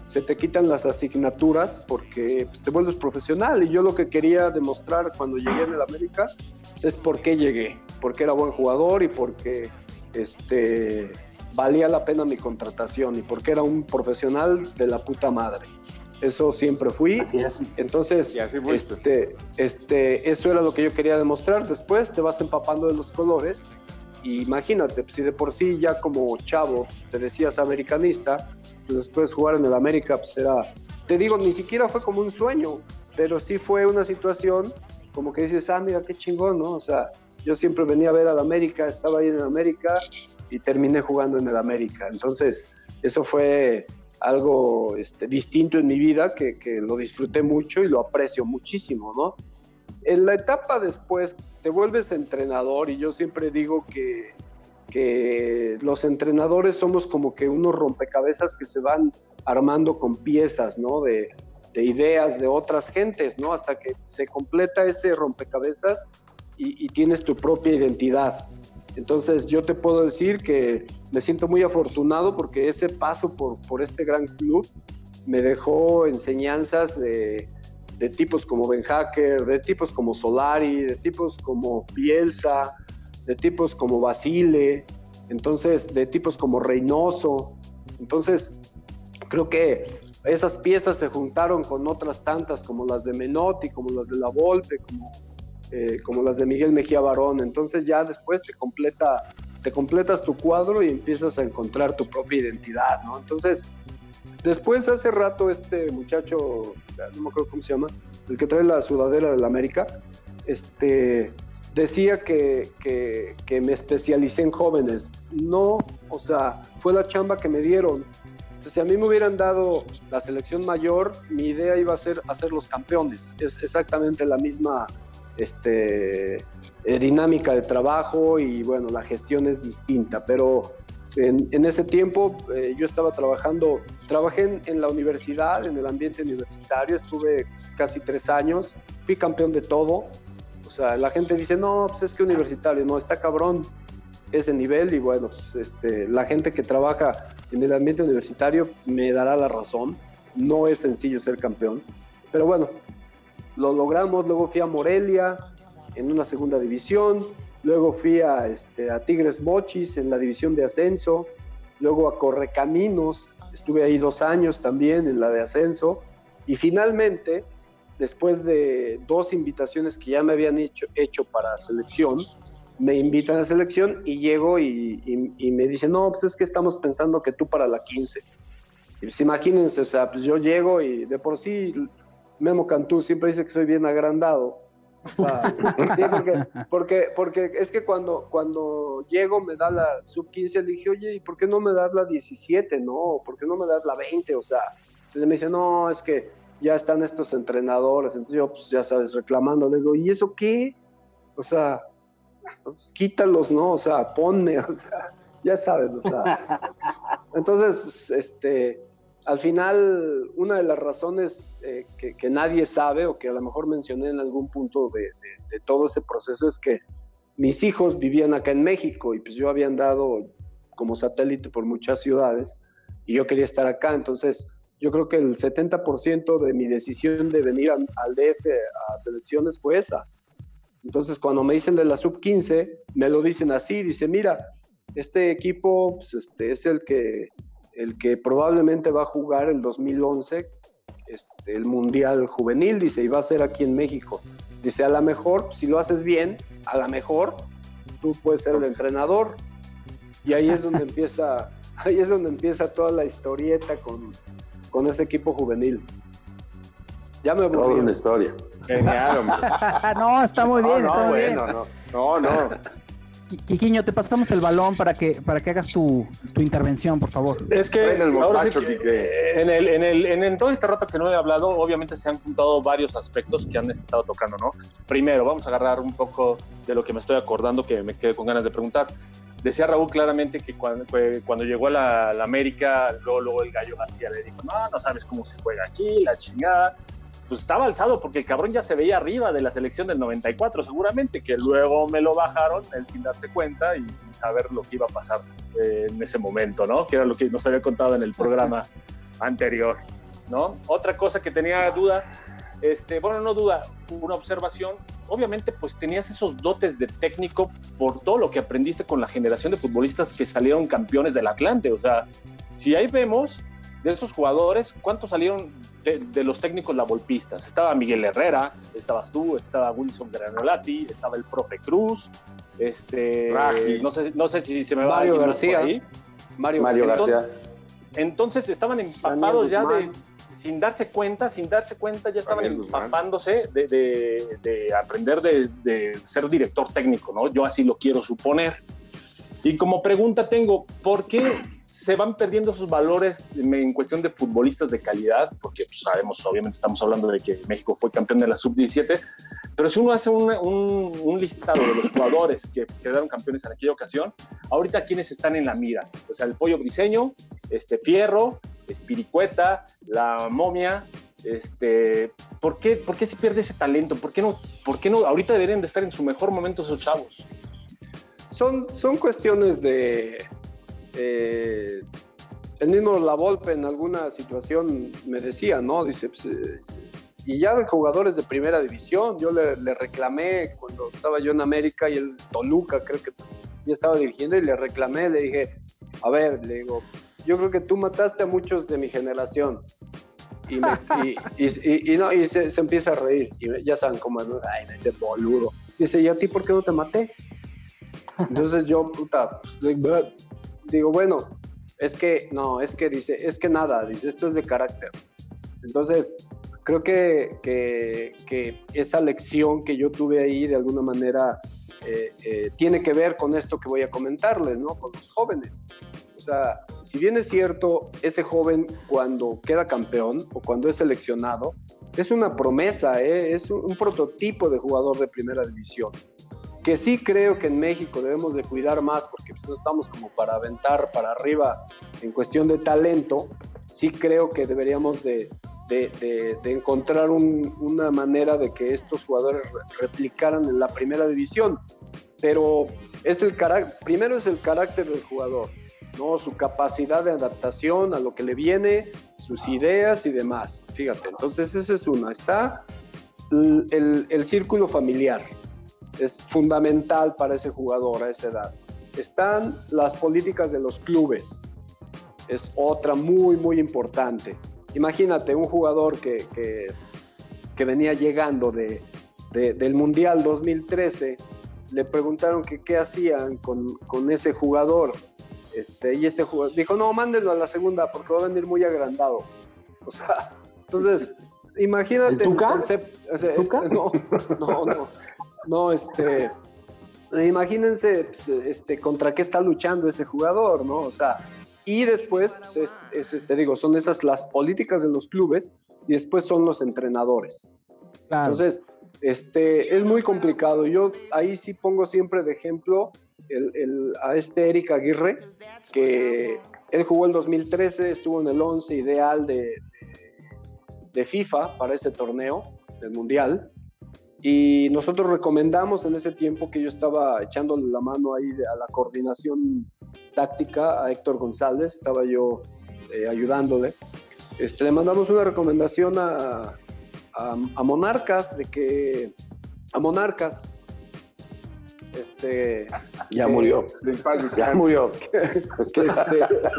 se te quitan las asignaturas porque pues, te vuelves profesional y yo lo que quería demostrar cuando llegué en el América pues, es por qué llegué, porque era buen jugador y porque este, valía la pena mi contratación y porque era un profesional de la puta madre. Eso siempre fui. Entonces, este, este, eso era lo que yo quería demostrar. Después te vas empapando de los colores. Y imagínate, pues, si de por sí ya como chavo te decías americanista, pues después jugar en el América, pues era, te digo, ni siquiera fue como un sueño, pero sí fue una situación como que dices, ah, mira, qué chingón, ¿no? O sea, yo siempre venía a ver al América, estaba ahí en el América y terminé jugando en el América. Entonces, eso fue algo este, distinto en mi vida que, que lo disfruté mucho y lo aprecio muchísimo, ¿no? En la etapa después te vuelves entrenador y yo siempre digo que, que los entrenadores somos como que unos rompecabezas que se van armando con piezas, ¿no? De, de ideas de otras gentes, ¿no? Hasta que se completa ese rompecabezas y, y, tienes tu propia identidad. Entonces yo te puedo decir que me siento muy afortunado porque ese paso por, por este gran club me dejó enseñanzas de, de tipos como Ben Hacker, de tipos como Solari, de tipos como Bielsa, de tipos como Basile, entonces de tipos como Reynoso. Entonces, creo que esas piezas se juntaron con otras tantas como las de Menotti, como las de La Volpe, como, eh, como las de Miguel Mejía Barón. Entonces ya después te completa te completas tu cuadro y empiezas a encontrar tu propia identidad, ¿no? Entonces, Después, hace rato, este muchacho, no me acuerdo cómo se llama, el que trae la sudadera de la América, este, decía que, que, me especialicé en jóvenes. No, o sea, fue la chamba que me dieron. Si a mí me hubieran dado la selección mayor, mi idea iba a ser hacer los campeones. Es exactamente la misma este, eh, dinámica de trabajo y bueno, la gestión es distinta, pero en, en ese tiempo eh, yo estaba trabajando, trabajé en, en, la universidad, en el ambiente universitario, estuve casi tres años, fui campeón de todo. O sea, la gente dice, no, pues es que universitario, no, está cabrón ese nivel y bueno, pues, este, la gente que trabaja en el ambiente universitario me dará la razón. No es sencillo ser campeón, pero bueno, lo logramos. Luego fui a Morelia en una segunda división, Luego fui a, este, a Tigres Mochis en la división de ascenso. Luego a Correcaminos, estuve ahí dos años también en la de ascenso. Y finalmente, después de dos invitaciones que ya me habían hecho, para selección, me invitan a selección y llego y, me dicen, no, pues es que estamos pensando que tú para la 15. Y pues imagínense, o sea, pues yo llego y de por sí Memo Cantú siempre dice que soy bien agrandado. O sea, porque, porque, es que cuando, cuando llego me da la sub 15, le dije, oye, ¿y por qué no me das la 17? No, ¿por qué no me das la 20? O sea, entonces me dice, no, es que ya están estos entrenadores. Entonces yo, pues ya sabes, reclamando, le digo, ¿y eso qué? O sea, pues, quítalos, ¿no? O sea, ponme, o sea, ya sabes, o sea. Entonces, pues, este, al final, una de las razones eh, que, nadie sabe o que a lo mejor mencioné en algún punto de, todo ese proceso es que mis hijos vivían acá en México y pues yo había andado como satélite por muchas ciudades y yo quería estar acá. Entonces, yo creo que el 70% de mi decisión de venir al DF a selecciones fue esa. Entonces, cuando me dicen de la sub-15, me lo dicen así, dice, mira, este equipo pues, este, es el que el que probablemente va a jugar el 2011 este, el Mundial Juvenil, dice, y va a ser aquí en México. Dice, a lo mejor, si lo haces bien, a lo mejor tú puedes ser el entrenador. Y ahí es donde empieza, ahí es donde empieza toda la historieta con, con este equipo juvenil. Ya me Toda una historia. Genial, hombre. no, está muy bien, no, está no, muy bueno, bien. No, no, no. Quiquiño, te pasamos el balón para que, para que hagas tu, tu intervención, por favor. Es que Traen el ahora sí que, en, el, en, el, en, en todo este rato que no he hablado, obviamente se han juntado varios aspectos que han estado tocando, ¿no? Primero, vamos a agarrar un poco de lo que me estoy acordando, que me quedé con ganas de preguntar. Decía Raúl claramente que cuando, cuando llegó a la, la América, luego, luego el Gallo García le dijo, no, no sabes cómo se juega aquí, la chingada pues estaba alzado porque el cabrón ya se veía arriba de la selección del 94 seguramente, que luego me lo bajaron él sin darse cuenta y sin saber lo que iba a pasar eh, en ese momento, ¿no? Que era lo que nos había contado en el programa anterior, ¿no? Otra cosa que tenía duda, este, bueno, no duda, una observación, obviamente pues tenías esos dotes de técnico por todo lo que aprendiste con la generación de futbolistas que salieron campeones del Atlante, o sea, si ahí vemos de esos jugadores, ¿cuántos salieron de, de, los técnicos lavolpistas? Estaba Miguel Herrera, estabas tú, estaba Wilson Granolati, estaba el profe Cruz, este, no sé, no sé si se me va Mario a García. ahí. Mario, Mario entonces, García. Entonces estaban empapados ya de, sin darse cuenta, sin darse cuenta, ya estaban empapándose de, de- de aprender de, de ser director técnico, ¿no? Yo así lo quiero suponer. Y como pregunta tengo, ¿por qué se van perdiendo sus valores en cuestión de futbolistas de calidad? Porque pues, sabemos, obviamente estamos hablando de que México fue campeón de la sub-17, pero si uno hace un, un listado de los jugadores que quedaron campeones en aquella ocasión, ahorita quiénes están en la mira. O sea, el Pollo Briseño, este Fierro, Espiricueta, la Momia, este, ¿por qué, ¿por qué se pierde ese talento? ¿Por qué no, por qué no? Ahorita deberían de estar en su mejor momento esos chavos. Son, son cuestiones de... eh, el mismo La Volpe en alguna situación me decía, ¿no? Dice, pues, eh, y ya de jugadores de primera división, yo le, le reclamé cuando estaba yo en América y el Toluca creo que ya estaba dirigiendo y le reclamé, le dije, a ver, le digo, yo creo que tú mataste a muchos de mi generación. Y, me- y, y- y- no, y se, se empieza a reír. Y ya saben cómo es, ay, ese boludo. Dice, ¿y a ti por qué no te maté? Entonces yo, puta, digo, bueno, es que, no, es que dice, es que nada, dice, esto es de carácter. Entonces, creo que, que, esa lección que yo tuve ahí, de alguna manera, eh, eh, tiene que ver con esto que voy a comentarles, ¿no? Con los jóvenes. O sea, si bien es cierto, ese joven cuando queda campeón o cuando es seleccionado, es una promesa, ¿eh? es un prototipo de jugador de primera división que sí creo que en México debemos de cuidar más porque pues, no estamos como para aventar para arriba en cuestión de talento, sí creo que deberíamos de, de- de- de encontrar un- una manera de que estos jugadores re- replicaran en la primera división. Pero es el primero es el carácter del jugador, ¿no? su capacidad de adaptación a lo que le viene, sus ideas y demás. Fíjate, entonces esa es una. Está el- el- el círculo familiar es fundamental para ese jugador a esa edad. Están las políticas de los clubes, es otra muy, muy importante. Imagínate un jugador que, que, que venía llegando de, de- del Mundial 2013, le preguntaron que qué hacían con, con ese jugador. Este, y este jugador dijo, no, mándenlo a la segunda porque va a venir muy agrandado. O sea, entonces, imagínate ¿El Tuca? concepto. o sea, ¿Tuca? este, no, no, no. No, este. Imagínense pues, este, contra qué está luchando ese jugador, ¿no? O sea, y después, pues, es, es, este, digo, son esas las políticas de los clubes y después son los entrenadores. Entonces, este, es muy complicado. Yo ahí sí pongo siempre de ejemplo el- el- a este Eric Aguirre, que él jugó el 2013, estuvo en el 11 ideal de, de- de FIFA para ese torneo del Mundial. Y nosotros recomendamos en ese tiempo que yo estaba echándole la mano ahí a la coordinación táctica a Héctor González, estaba yo eh, ayudándole. Este, le mandamos una recomendación a, a, a Monarcas de que a Monarcas este Ya que- murió. Ya murió. que, este,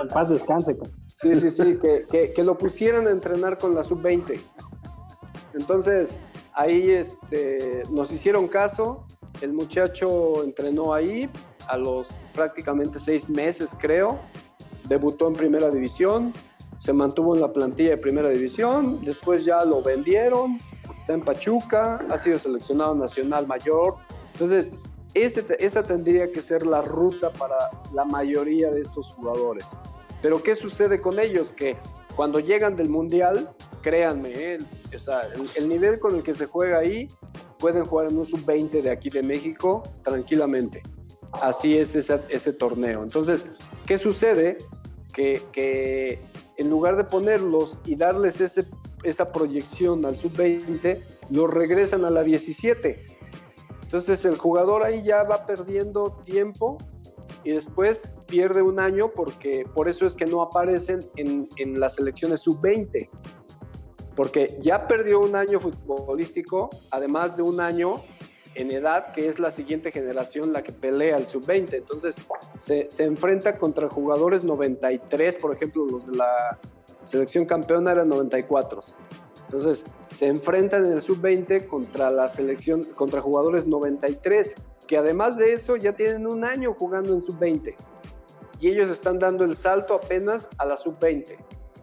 En paz descanse. Sí, sí, sí, que, que- que lo pusieran a entrenar con la sub-20. Entonces, ahí este, nos hicieron caso, el muchacho entrenó ahí a los prácticamente seis meses, creo, debutó en primera división, se mantuvo en la plantilla de primera división, después ya lo vendieron, está en Pachuca, ha sido seleccionado nacional mayor. Entonces, ese, esa tendría que ser la ruta para la mayoría de estos jugadores. Pero ¿qué sucede con ellos? Que cuando llegan del Mundial, créanme, ¿eh? el, el nivel con el que se juega ahí, pueden jugar en un sub-20 de aquí de México tranquilamente. Así es ese, ese torneo. Entonces, ¿qué sucede? Que, que en lugar de ponerlos y darles ese, esa proyección al sub-20, los regresan a la 17. Entonces el jugador ahí ya va perdiendo tiempo y después pierde un año porque por eso es que no aparecen en, en las selecciones sub-20. Porque ya perdió un año futbolístico, además de un año en edad, que es la siguiente generación la que pelea el sub-20. Entonces se, enfrenta contra jugadores 93, por ejemplo, los de la selección campeona eran 94. Entonces se enfrentan en el sub-20 contra la selección, contra jugadores 93, que además de eso ya tienen un año jugando en sub-20. Y ellos están dando el salto apenas a la sub-20.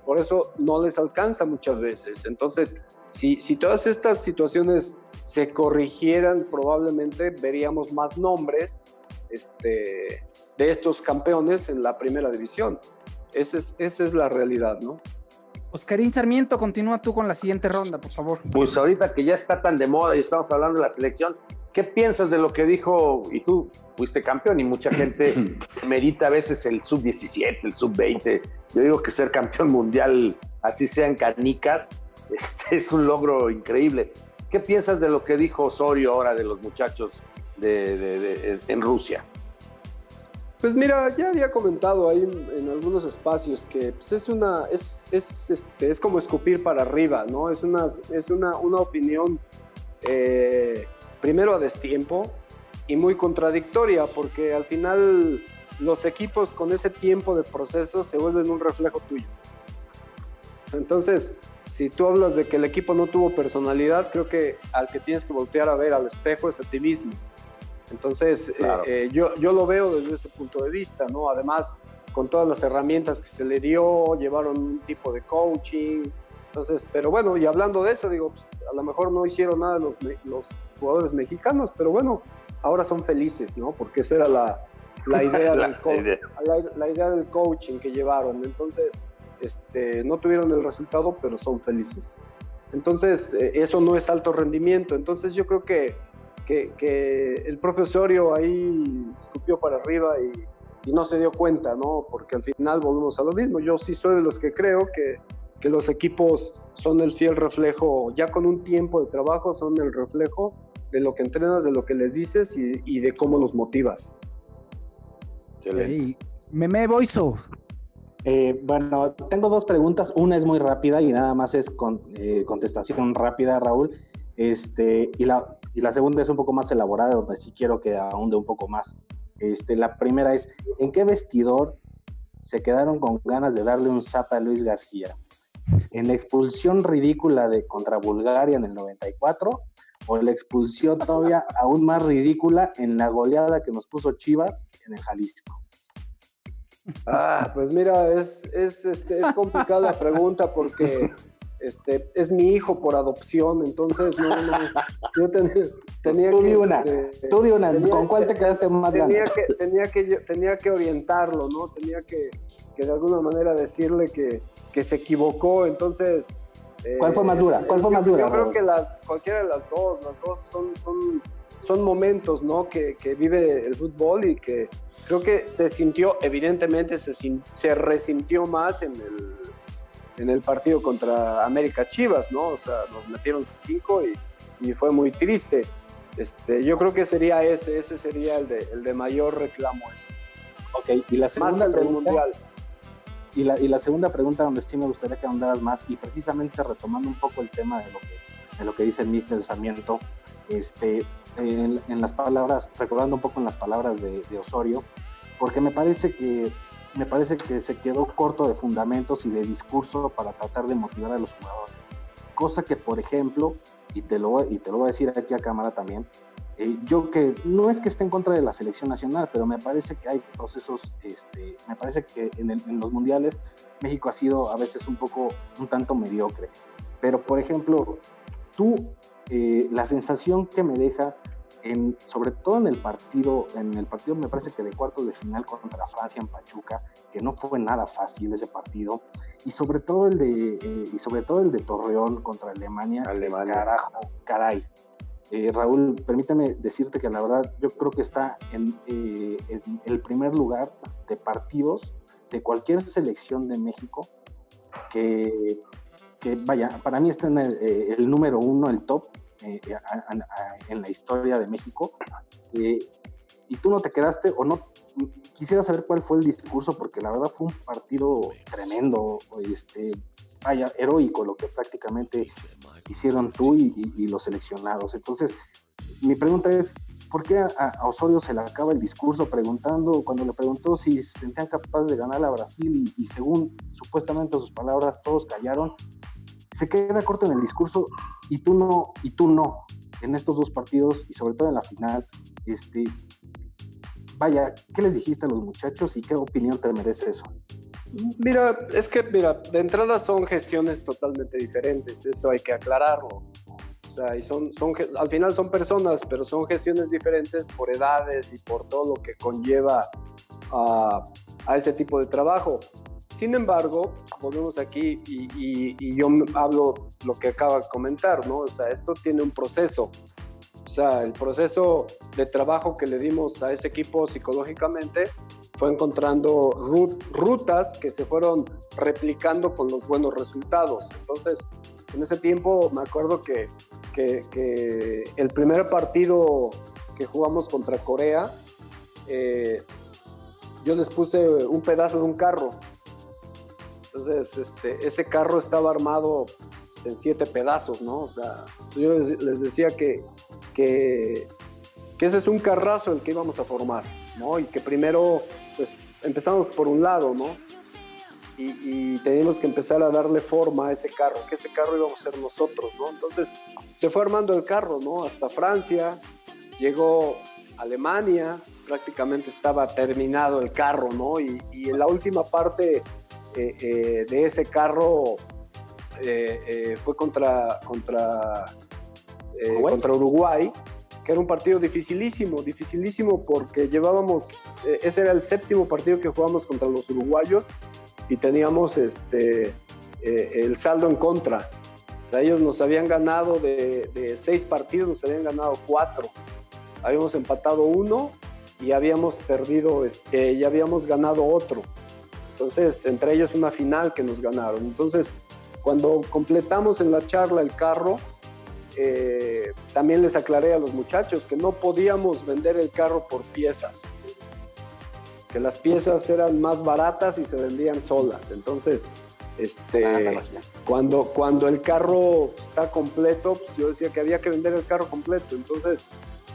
Por eso no les alcanza muchas veces. Entonces, si, si todas estas situaciones se corrigieran, probablemente veríamos más nombres este, de estos campeones en la primera división. Esa es, esa es la realidad, ¿no? Oscarín Sarmiento, continúa tú con la siguiente ronda, por favor. Pues ahorita que ya está tan de moda y estamos hablando de la selección, ¿qué piensas de lo que dijo? Y tú fuiste campeón y mucha gente merita a veces el sub-17, el sub-20. Yo digo que ser campeón mundial, así sean canicas, este, es un logro increíble. ¿Qué piensas de lo que dijo Osorio ahora de los muchachos de, de, de, en Rusia? Pues mira, ya había comentado ahí en, algunos espacios que pues es una es, es, este, es como escupir para arriba, ¿no? Es una, es una, una opinión eh, primero a destiempo y muy contradictoria, porque al final los equipos con ese tiempo de proceso se vuelven un reflejo tuyo. Entonces, si tú hablas de que el equipo no tuvo personalidad, creo que al que tienes que voltear a ver al espejo es a ti mismo. Entonces, eh, eh, yo, yo lo veo desde ese punto de vista, ¿no? Además, con todas las herramientas que se le dio, llevaron un tipo de coaching. Entonces, pero bueno, y hablando de eso, digo, pues, a lo mejor no hicieron nada los, los jugadores mexicanos, pero bueno, ahora son felices, ¿no? Porque esa era la, la idea, La del idea. La, la idea del coaching que llevaron. Entonces, este, no tuvieron el resultado, pero son felices. Entonces, eh, eso no es alto rendimiento. Entonces, yo creo que, que, que el profesorio ahí escupió para arriba y, y no se dio cuenta, ¿no? Porque al final volvemos a lo mismo. Yo sí soy de los que creo que, que los equipos son el fiel reflejo, ya con un tiempo de trabajo, son el reflejo de lo que entrenas, de lo que les dices y, y de cómo los motivas. Meme Boiso. Eh, bueno, tengo dos preguntas. Una es muy rápida y nada más es con, eh, contestación rápida, Raúl. Este, y, la, y la segunda es un poco más elaborada, donde sí quiero que ahonde un poco más. Este, la primera es, ¿en qué vestidor se quedaron con ganas de darle un zap a Luis García? ¿En la expulsión ridícula de contra Bulgaria en el 94? ¿O la expulsión todavía aún más ridícula en la goleada que nos puso Chivas en el Jalisco? Ah, pues mira, es, es, este, es complicada la pregunta porque este, es mi hijo por adopción, entonces no, no, yo ten- tenía Tú que... di una, este, tú di una, tenía ¿con cuál te quedaste más tenía ganas? que, tenía, que, tenía que orientarlo, ¿no? Tenía que, que de alguna manera decirle que, que se equivocó, entonces... ¿Cuál fue más dura? ¿Cuál fue yo- más dura, Yo creo que las, cualquiera de las dos, las dos son, son, son momentos, ¿no? Que, que vive el fútbol y que creo que se sintió, evidentemente se, se resintió más en el, en el partido contra América Chivas, ¿no? O sea, nos metieron cinco y, y fue muy triste. Este, yo creo que sería ese, ese sería el de, el de mayor reclamo. ese. Ok, y la Más segunda que el del mundial. Y la, y la segunda pregunta donde sí me gustaría que ahondaras más, y precisamente retomando un poco el tema de lo que, de lo que dice el Mister Sarmiento, este, en, en las palabras, recordando un poco en las palabras de, de Osorio, porque me parece que me parece que se quedó corto de fundamentos y de discurso para tratar de motivar a los jugadores. Cosa que, por ejemplo, y te lo, y te lo voy a decir aquí a cámara también, eh, yo que no es que esté en contra de la selección nacional, pero me parece que hay procesos, este, me parece que en, el- en los mundiales México ha sido a veces un poco, un tanto mediocre. Pero, por ejemplo, tú, eh, la sensación que me dejas, en, sobre todo en el partido, en el partido me parece que de cuartos de final contra Francia en Pachuca, que no fue nada fácil ese partido, y sobre todo el de, eh, y sobre todo el de Torreón contra Alemania, Alemania. carajo, caray. Eh, Raúl, permíteme decirte que la verdad yo creo que está en, eh, en el primer lugar de partidos de cualquier selección de México que, vaya, para mí está en el, eh, número uno, el top en la historia de México. Y tú no te quedaste o no quisiera saber cuál fue el discurso porque la verdad fue un partido tremendo este vaya heroico lo que prácticamente hicieron tú y, y- y los seleccionados entonces mi pregunta es ¿por qué a, a Osorio se le acaba el discurso preguntando cuando le preguntó si se sentían capaces de ganar a Brasil y, y según supuestamente sus palabras todos callaron se queda corto en el discurso y tú no y tú no en estos dos partidos y sobre todo en la final este vaya, ¿qué les dijiste a los muchachos y qué opinión te merece eso? Mira, es que, mira, de entrada son gestiones totalmente diferentes, eso hay que aclararlo. O sea, y son, son, al final son personas, pero son gestiones diferentes por edades y por todo lo que conlleva a, a ese tipo de trabajo. Sin embargo, volvemos aquí y, y, yo hablo lo que acaba de comentar, ¿no? O sea, esto tiene un proceso. O sea, el proceso de trabajo que le dimos a ese equipo psicológicamente fue encontrando rutas que se fueron replicando con los buenos resultados. Entonces, en ese tiempo me acuerdo que, que, el primer partido que jugamos contra Corea, eh, yo les puse un pedazo de un carro. Entonces, este, ese carro estaba armado en siete pedazos, ¿no? O sea, yo les decía que, que, que ese es un carrazo el que íbamos a formar, ¿no? Y que primero, pues, empezamos por un lado, ¿no? y, teníamos que empezar a darle forma a ese carro, que ese carro íbamos a ser nosotros, ¿no? Entonces se fue armando el carro, ¿no? Hasta Francia, llegó Alemania, prácticamente estaba terminado el carro, ¿no? Y, en la última parte eh, eh, de ese carro eh, fue contra, contra, contra Uruguay, que era un partido dificilísimo, dificilísimo porque llevábamos, ese era el séptimo partido que jugamos contra los uruguayos y teníamos este, eh, el saldo en contra. ellos nos habían ganado de, seis partidos, nos habían ganado cuatro. Habíamos empatado uno y habíamos perdido, este, y habíamos ganado otro. Entonces, entre ellos una final que nos ganaron. Entonces, cuando completamos en la charla el carro, eh, también les aclaré a los muchachos que no podíamos vender el carro por piezas que las piezas eran más baratas y se vendían solas. Entonces, este, ah, cuando, cuando el carro está completo, pues, yo decía que había que vender el carro completo. Entonces,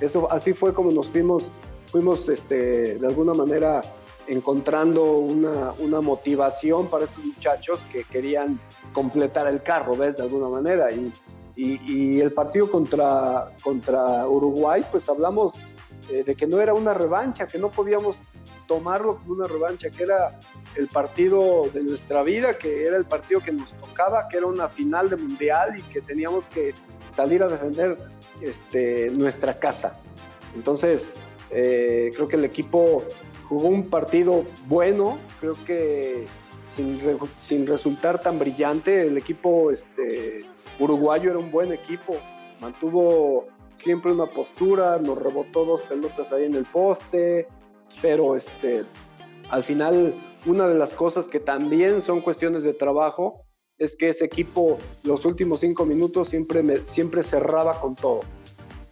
eso así fue como nos fuimos, fuimos este, de alguna manera encontrando una, una, motivación para estos muchachos que querían completar el carro, ¿ves? De alguna manera. Y, y, el partido contra, contra Uruguay, pues hablamos eh, de que no era una revancha, que no podíamos tomarlo como una revancha, que era el partido de nuestra vida, que era el partido que nos tocaba, que era una final de mundial y que teníamos que salir a defender este, nuestra casa. Entonces, eh, creo que el equipo jugó un partido bueno, creo que sin, resultar tan brillante, el equipo este, uruguayo era un buen equipo, mantuvo siempre una postura, nos rebotó dos pelotas ahí en el poste, pero este, al final una de las cosas que también son cuestiones de trabajo es que ese equipo los últimos cinco minutos siempre, siempre cerraba con todo.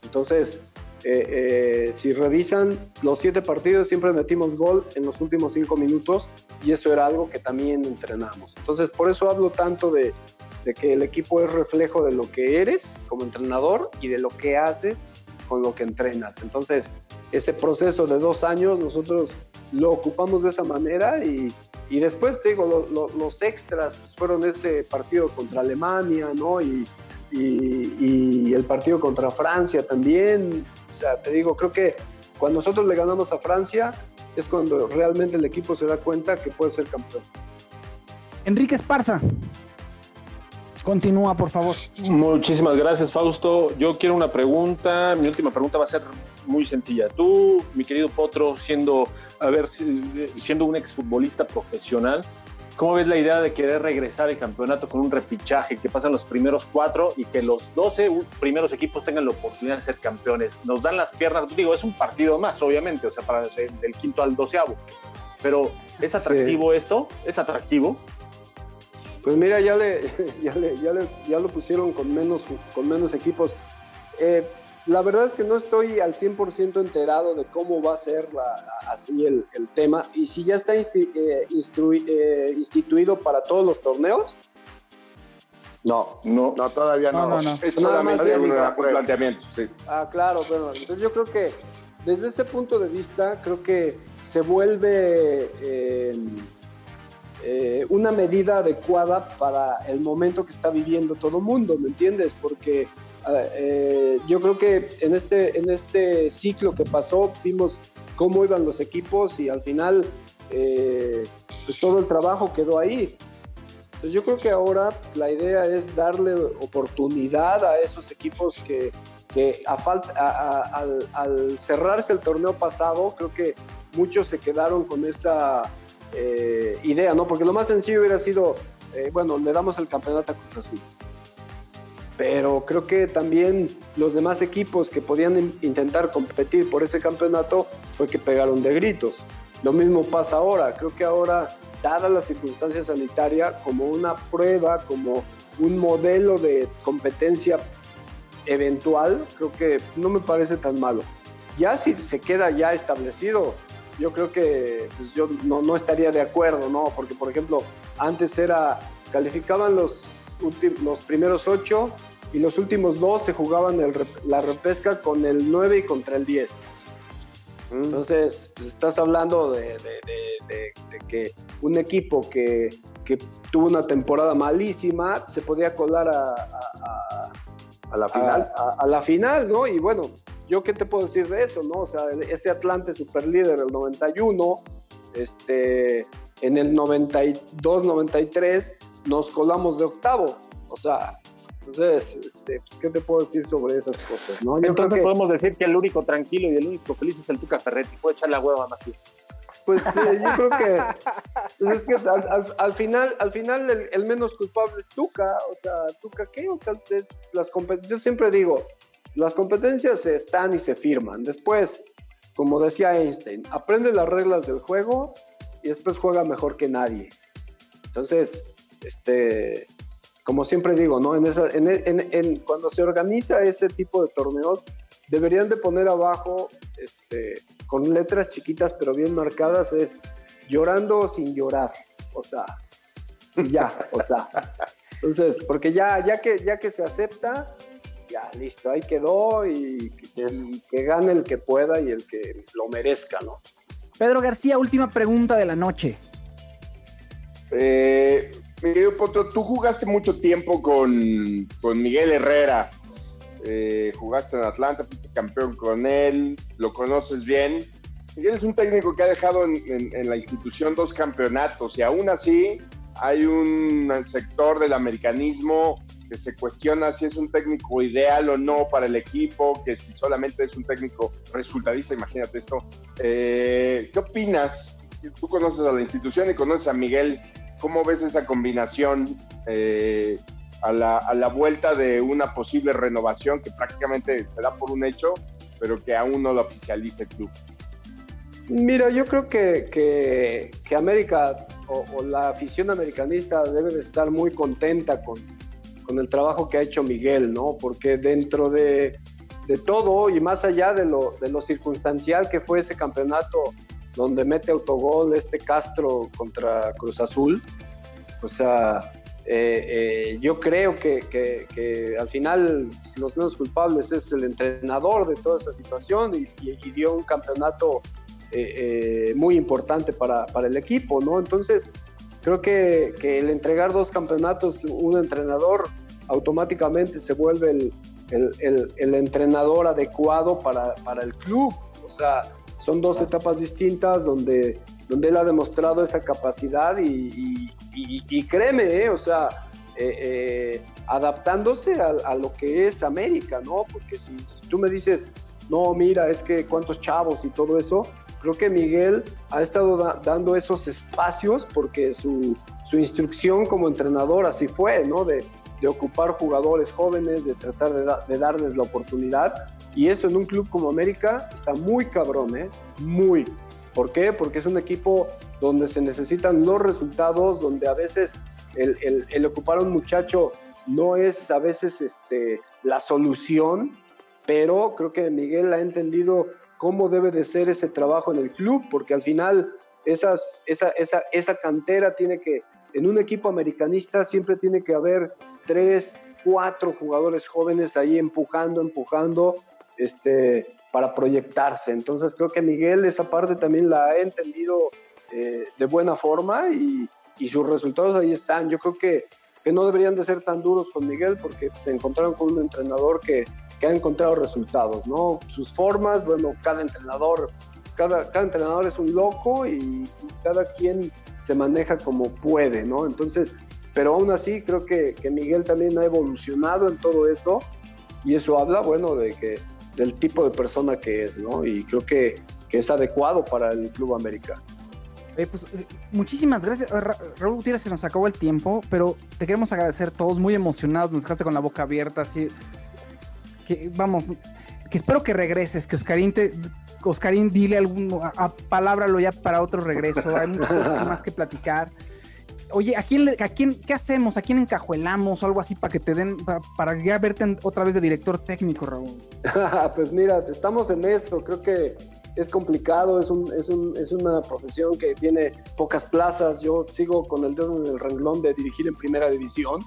Entonces, eh, eh, si revisan los siete partidos, siempre metimos gol en los últimos cinco minutos y eso era algo que también entrenamos. Entonces, por eso hablo tanto de, de que el equipo es reflejo de lo que eres como entrenador y de lo que haces con lo que entrenas. Entonces, ese proceso de dos años nosotros lo ocupamos de esa manera y, y después, te digo, los extras pues, fueron ese partido contra Alemania, ¿no? Y, y, el partido contra Francia también. O sea, te digo, creo que cuando nosotros le ganamos a Francia es cuando realmente el equipo se da cuenta que puede ser campeón. Enrique Esparza, Continúa, por favor. Muchísimas gracias, Fausto. Yo quiero una pregunta. Mi última pregunta va a ser muy sencilla. Tú, mi querido Potro, siendo, a ver, siendo un exfutbolista profesional, ¿cómo ves la idea de querer regresar al campeonato con un repichaje, que pasan los primeros cuatro y que los 12 primeros equipos tengan la oportunidad de ser campeones? Nos dan las piernas, digo, es un partido más, obviamente, o sea, para del quinto al doceavo. Pero, ¿es atractivo esto? ¿Es atractivo? Pues mira, ya le, ya, le, ya, lo pusieron con menos, con menos equipos. Eh, la verdad es que no estoy al 100% enterado de cómo va a ser así el, tema y si ya está eh, eh, instituido para todos los torneos. No, no, no todavía no. no, no, Es solamente un planteamiento. Ah, claro, bueno, entonces yo creo que desde ese punto de vista, creo que se vuelve eh, una medida adecuada para el momento que está viviendo todo el mundo, ¿me entiendes? Porque eh, yo creo que en este, en este ciclo que pasó vimos cómo iban los equipos y al final eh, pues todo el trabajo quedó ahí. Entonces yo creo que ahora la idea es darle oportunidad a esos equipos que, que a falta, al, al, cerrarse el torneo pasado, creo que muchos se quedaron con esa eh, idea, ¿no? Porque lo más sencillo hubiera sido, eh, bueno, le damos el campeonato a Cruz Azul. Pero creo que también los demás equipos que podían intentar competir por ese campeonato fue que pegaron de gritos. Lo mismo pasa ahora. Creo que ahora, dada la circunstancia sanitaria, como una prueba, como un modelo de competencia eventual, creo que no me parece tan malo. Ya si se queda ya establecido, yo creo que pues, yo no, no, estaría de acuerdo, ¿no? Porque, por ejemplo, antes era, calificaban los, los primeros ocho y los últimos dos se jugaban el, la repesca con el 9 y contra el 10. Entonces, pues, estás hablando de, de, de, de, que un equipo que, que, tuvo una temporada malísima se podía colar a, a, a la final. A, la final, ¿no? Y bueno, yo qué te puedo decir de eso, ¿no? O sea, ese Atlante superlíder del 91, este, en el 92-93 nos colamos de octavo. O sea, entonces, este, pues, ¿qué te puedo decir sobre esas cosas? ¿no? Entonces podemos decir que el único tranquilo y el único feliz es el Tuca Ferretti. Puede echar la hueva más Pues sí, yo creo que, pues, es que al, al, al, final, al final el, el, menos culpable es Tuca. O sea, ¿Tuca qué? O sea, las yo siempre digo, las competencias están y se firman. Después, como decía Einstein, aprende las reglas del juego y después juega mejor que nadie. Entonces, este, como siempre digo, ¿no? En esa, en, en, en, cuando se organiza ese tipo de torneos, deberían de poner abajo, este, con letras chiquitas pero bien marcadas, es llorando sin llorar. O sea, ya, o sea. Entonces, porque ya, ya, que, ya que se acepta, ya listo, ahí quedó y, y, que gane el que pueda y el que lo merezca, ¿no? Pedro García, última pregunta de la noche. Eh, Miguel Potro, tú jugaste mucho tiempo con, Miguel Herrera. Eh, jugaste en Atlanta, fuiste campeón con él, lo conoces bien. Miguel es un técnico que ha dejado en la institución dos campeonatos y aún así hay un sector del americanismo que se cuestiona si es un técnico ideal o no para el equipo, que si solamente es un técnico resultadista, imagínate esto. Eh, ¿Qué opinas? Tú conoces a la institución y conoces a Miguel. ¿Cómo ves esa combinación eh, a, la, vuelta de una posible renovación que prácticamente se da por un hecho, pero que aún no lo oficializa el club? Mira, yo creo que, que, América o, la afición americanista debe de estar muy contenta con, con el trabajo que ha hecho Miguel, ¿no? Porque dentro de, de todo y más allá de lo, de lo circunstancial que fue ese campeonato donde mete autogol este Castro contra Cruz Azul, o sea, eh, eh, yo creo que, que, al final los menos culpables es el entrenador de toda esa situación y, y, y dio un campeonato eh, muy importante para, para, el equipo, ¿no? Entonces, creo que, que, el entregar dos campeonatos, un entrenador automáticamente se vuelve el, el, el, el entrenador adecuado para, para, el club. O sea, son dos etapas distintas donde, donde él ha demostrado esa capacidad y, y, y, y créeme, ¿eh? o sea, eh, eh, adaptándose a, a, lo que es América, ¿no? Porque si, si tú me dices, no, mira, es que cuántos chavos y todo eso, creo que Miguel ha estado da dando esos espacios porque su, su, instrucción como entrenador así fue, ¿no? De, de ocupar jugadores jóvenes, de tratar de, da de, darles la oportunidad. Y eso en un club como América está muy cabrón, ¿eh? Muy. ¿Por qué? Porque es un equipo donde se necesitan los resultados, donde a veces el ocupar a un muchacho no es a veces este, la solución, pero creo que Miguel ha entendido cómo debe de ser ese trabajo en el club, porque al final esas, esa, esa, esa cantera tiene que, en un equipo americanista siempre tiene que haber tres, cuatro jugadores jóvenes ahí empujando, empujando, este, para proyectarse. Entonces creo que Miguel esa parte también la ha entendido eh, de buena forma y, y, sus resultados ahí están. Yo creo que, que, no deberían de ser tan duros con Miguel porque se encontraron con un entrenador que, que ha encontrado resultados, ¿no? Sus formas, bueno, cada entrenador cada, cada entrenador es un loco y, y cada quien se maneja como puede, ¿no? Entonces, pero aún así creo que, que, Miguel también ha evolucionado en todo eso y eso habla, bueno, de que del tipo de persona que es, ¿no? Y creo que, que es adecuado para el Club América. Eh, pues eh, muchísimas gracias. Ra Raúl Gutiérrez se nos acabó el tiempo, pero te queremos agradecer todos, muy emocionados, nos dejaste con la boca abierta, así. Que vamos, que espero que regreses, que Oscarín te. Oscarín, dile algún. A, a palábralo ya para otro regreso. Hay muchas cosas más que platicar. Oye, ¿a quién, ¿a quién, qué hacemos? ¿A quién encajuelamos o algo así para que te den, para, para ya verte otra vez de director técnico, Raúl? pues mira, estamos en eso. Creo que es complicado, es, un, es, un, es, una profesión que tiene pocas plazas. Yo sigo con el dedo en el renglón de dirigir en primera división,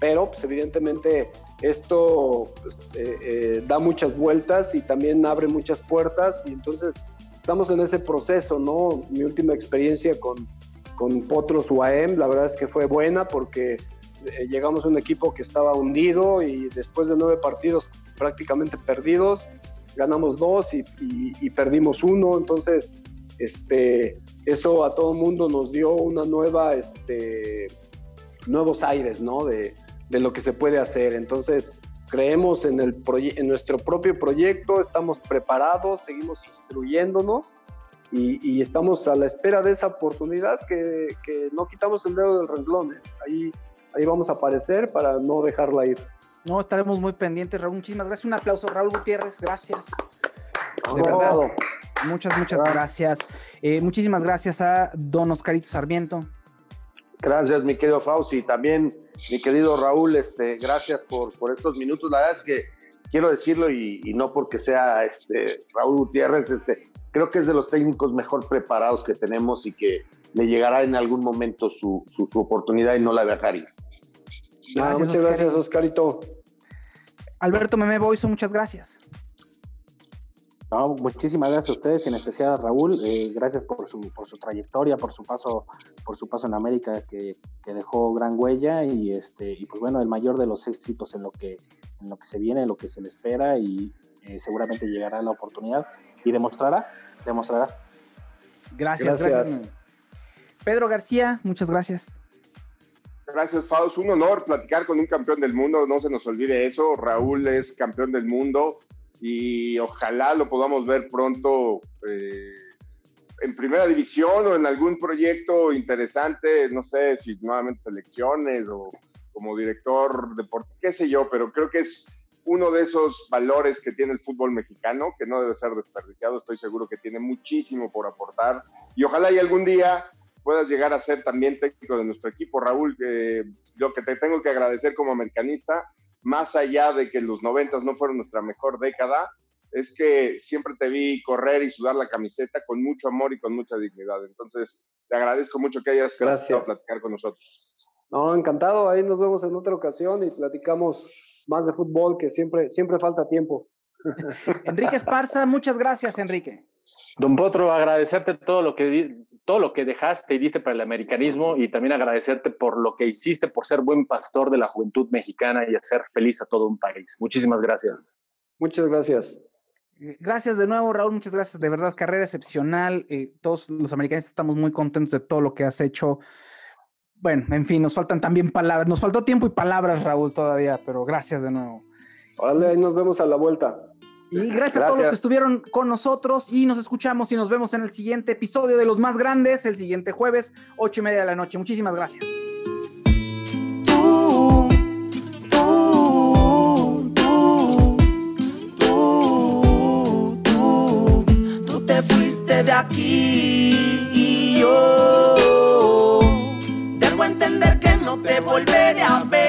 pero pues, evidentemente esto pues, eh, eh, da muchas vueltas y también abre muchas puertas y entonces estamos en ese proceso, ¿no? Mi última experiencia con, con Potros UAM, la verdad es que fue buena porque eh, llegamos a un equipo que estaba hundido y después de nueve partidos prácticamente perdidos, ganamos dos y, y, perdimos uno, entonces este, eso a todo el mundo nos dio una nueva, este, nuevos aires, ¿no? De, de lo que se puede hacer. Entonces, creemos en, el en nuestro propio proyecto, estamos preparados, seguimos instruyéndonos y, y, estamos a la espera de esa oportunidad que, que no quitamos el dedo del renglón. ¿eh? Ahí, ahí vamos a aparecer para no dejarla ir. No, estaremos muy pendientes, Raúl. Muchísimas gracias. Un aplauso, Raúl Gutiérrez. Gracias. De verdad. Muchas, muchas gracias. Eh, muchísimas gracias a don Oscarito Sarmiento. Gracias, mi querido Fauci. También, mi querido Raúl, este, gracias por, por estos minutos. La verdad es que quiero decirlo y, y no porque sea este, Raúl Gutiérrez, este, creo que es de los técnicos mejor preparados que tenemos y que le llegará en algún momento su, su, su oportunidad y no la dejaría. Gracias, muchas gracias, Oscarito. Alberto Meme Boiso, muchas gracias. No, muchísimas gracias a ustedes, y en especial a Raúl. Eh, gracias por su, por su trayectoria, por su paso, por su paso en América, que, que, dejó gran huella y este, y pues bueno, el mayor de los éxitos en lo que, en lo que se viene, en lo que se le espera, y eh, seguramente llegará la oportunidad y demostrará, demostrará. Gracias, gracias. gracias. Pedro García, muchas gracias. Gracias, Faust. Un honor platicar con un campeón del mundo. No se nos olvide eso. Raúl es campeón del mundo y ojalá lo podamos ver pronto eh, en primera división o en algún proyecto interesante. No sé si nuevamente selecciones o como director deportivo, qué sé yo, pero creo que es uno de esos valores que tiene el fútbol mexicano que no debe ser desperdiciado. Estoy seguro que tiene muchísimo por aportar y ojalá y algún día puedas llegar a ser también técnico de nuestro equipo, Raúl, que yo que te tengo que agradecer como americanista, más allá de que los noventas no fueron nuestra mejor década, es que siempre te vi correr y sudar la camiseta con mucho amor y con mucha dignidad. Entonces, te agradezco mucho que hayas Gracias. a platicar con nosotros. No, encantado, ahí nos vemos en otra ocasión y platicamos más de fútbol, que siempre, siempre falta tiempo. Enrique Esparza, muchas gracias, Enrique. Don Potro, agradecerte todo lo que todo lo que dejaste y diste para el americanismo y también agradecerte por lo que hiciste, por ser buen pastor de la juventud mexicana y hacer feliz a todo un país. Muchísimas gracias. Muchas gracias. Gracias de nuevo, Raúl. Muchas gracias. De verdad, carrera excepcional. Eh, todos los americanos estamos muy contentos de todo lo que has hecho. Bueno, en fin, nos faltan también palabras. Nos faltó tiempo y palabras, Raúl, todavía, pero gracias de nuevo. Vale, ahí nos vemos a la vuelta. Y gracias, gracias, a todos los que estuvieron con nosotros y nos escuchamos y nos vemos en el siguiente episodio de Los Más Grandes, el siguiente jueves, ocho y media de la noche. Muchísimas gracias. Tú, tú, tú, tú, tú, tú te fuiste de aquí y yo debo entender que no te volveré a ver.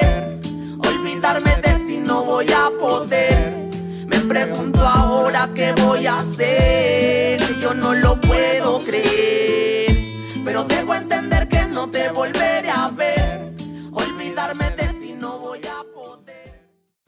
Qué voy a hacer. Yo no lo puedo creer, pero debo entender que no te volveré a ver.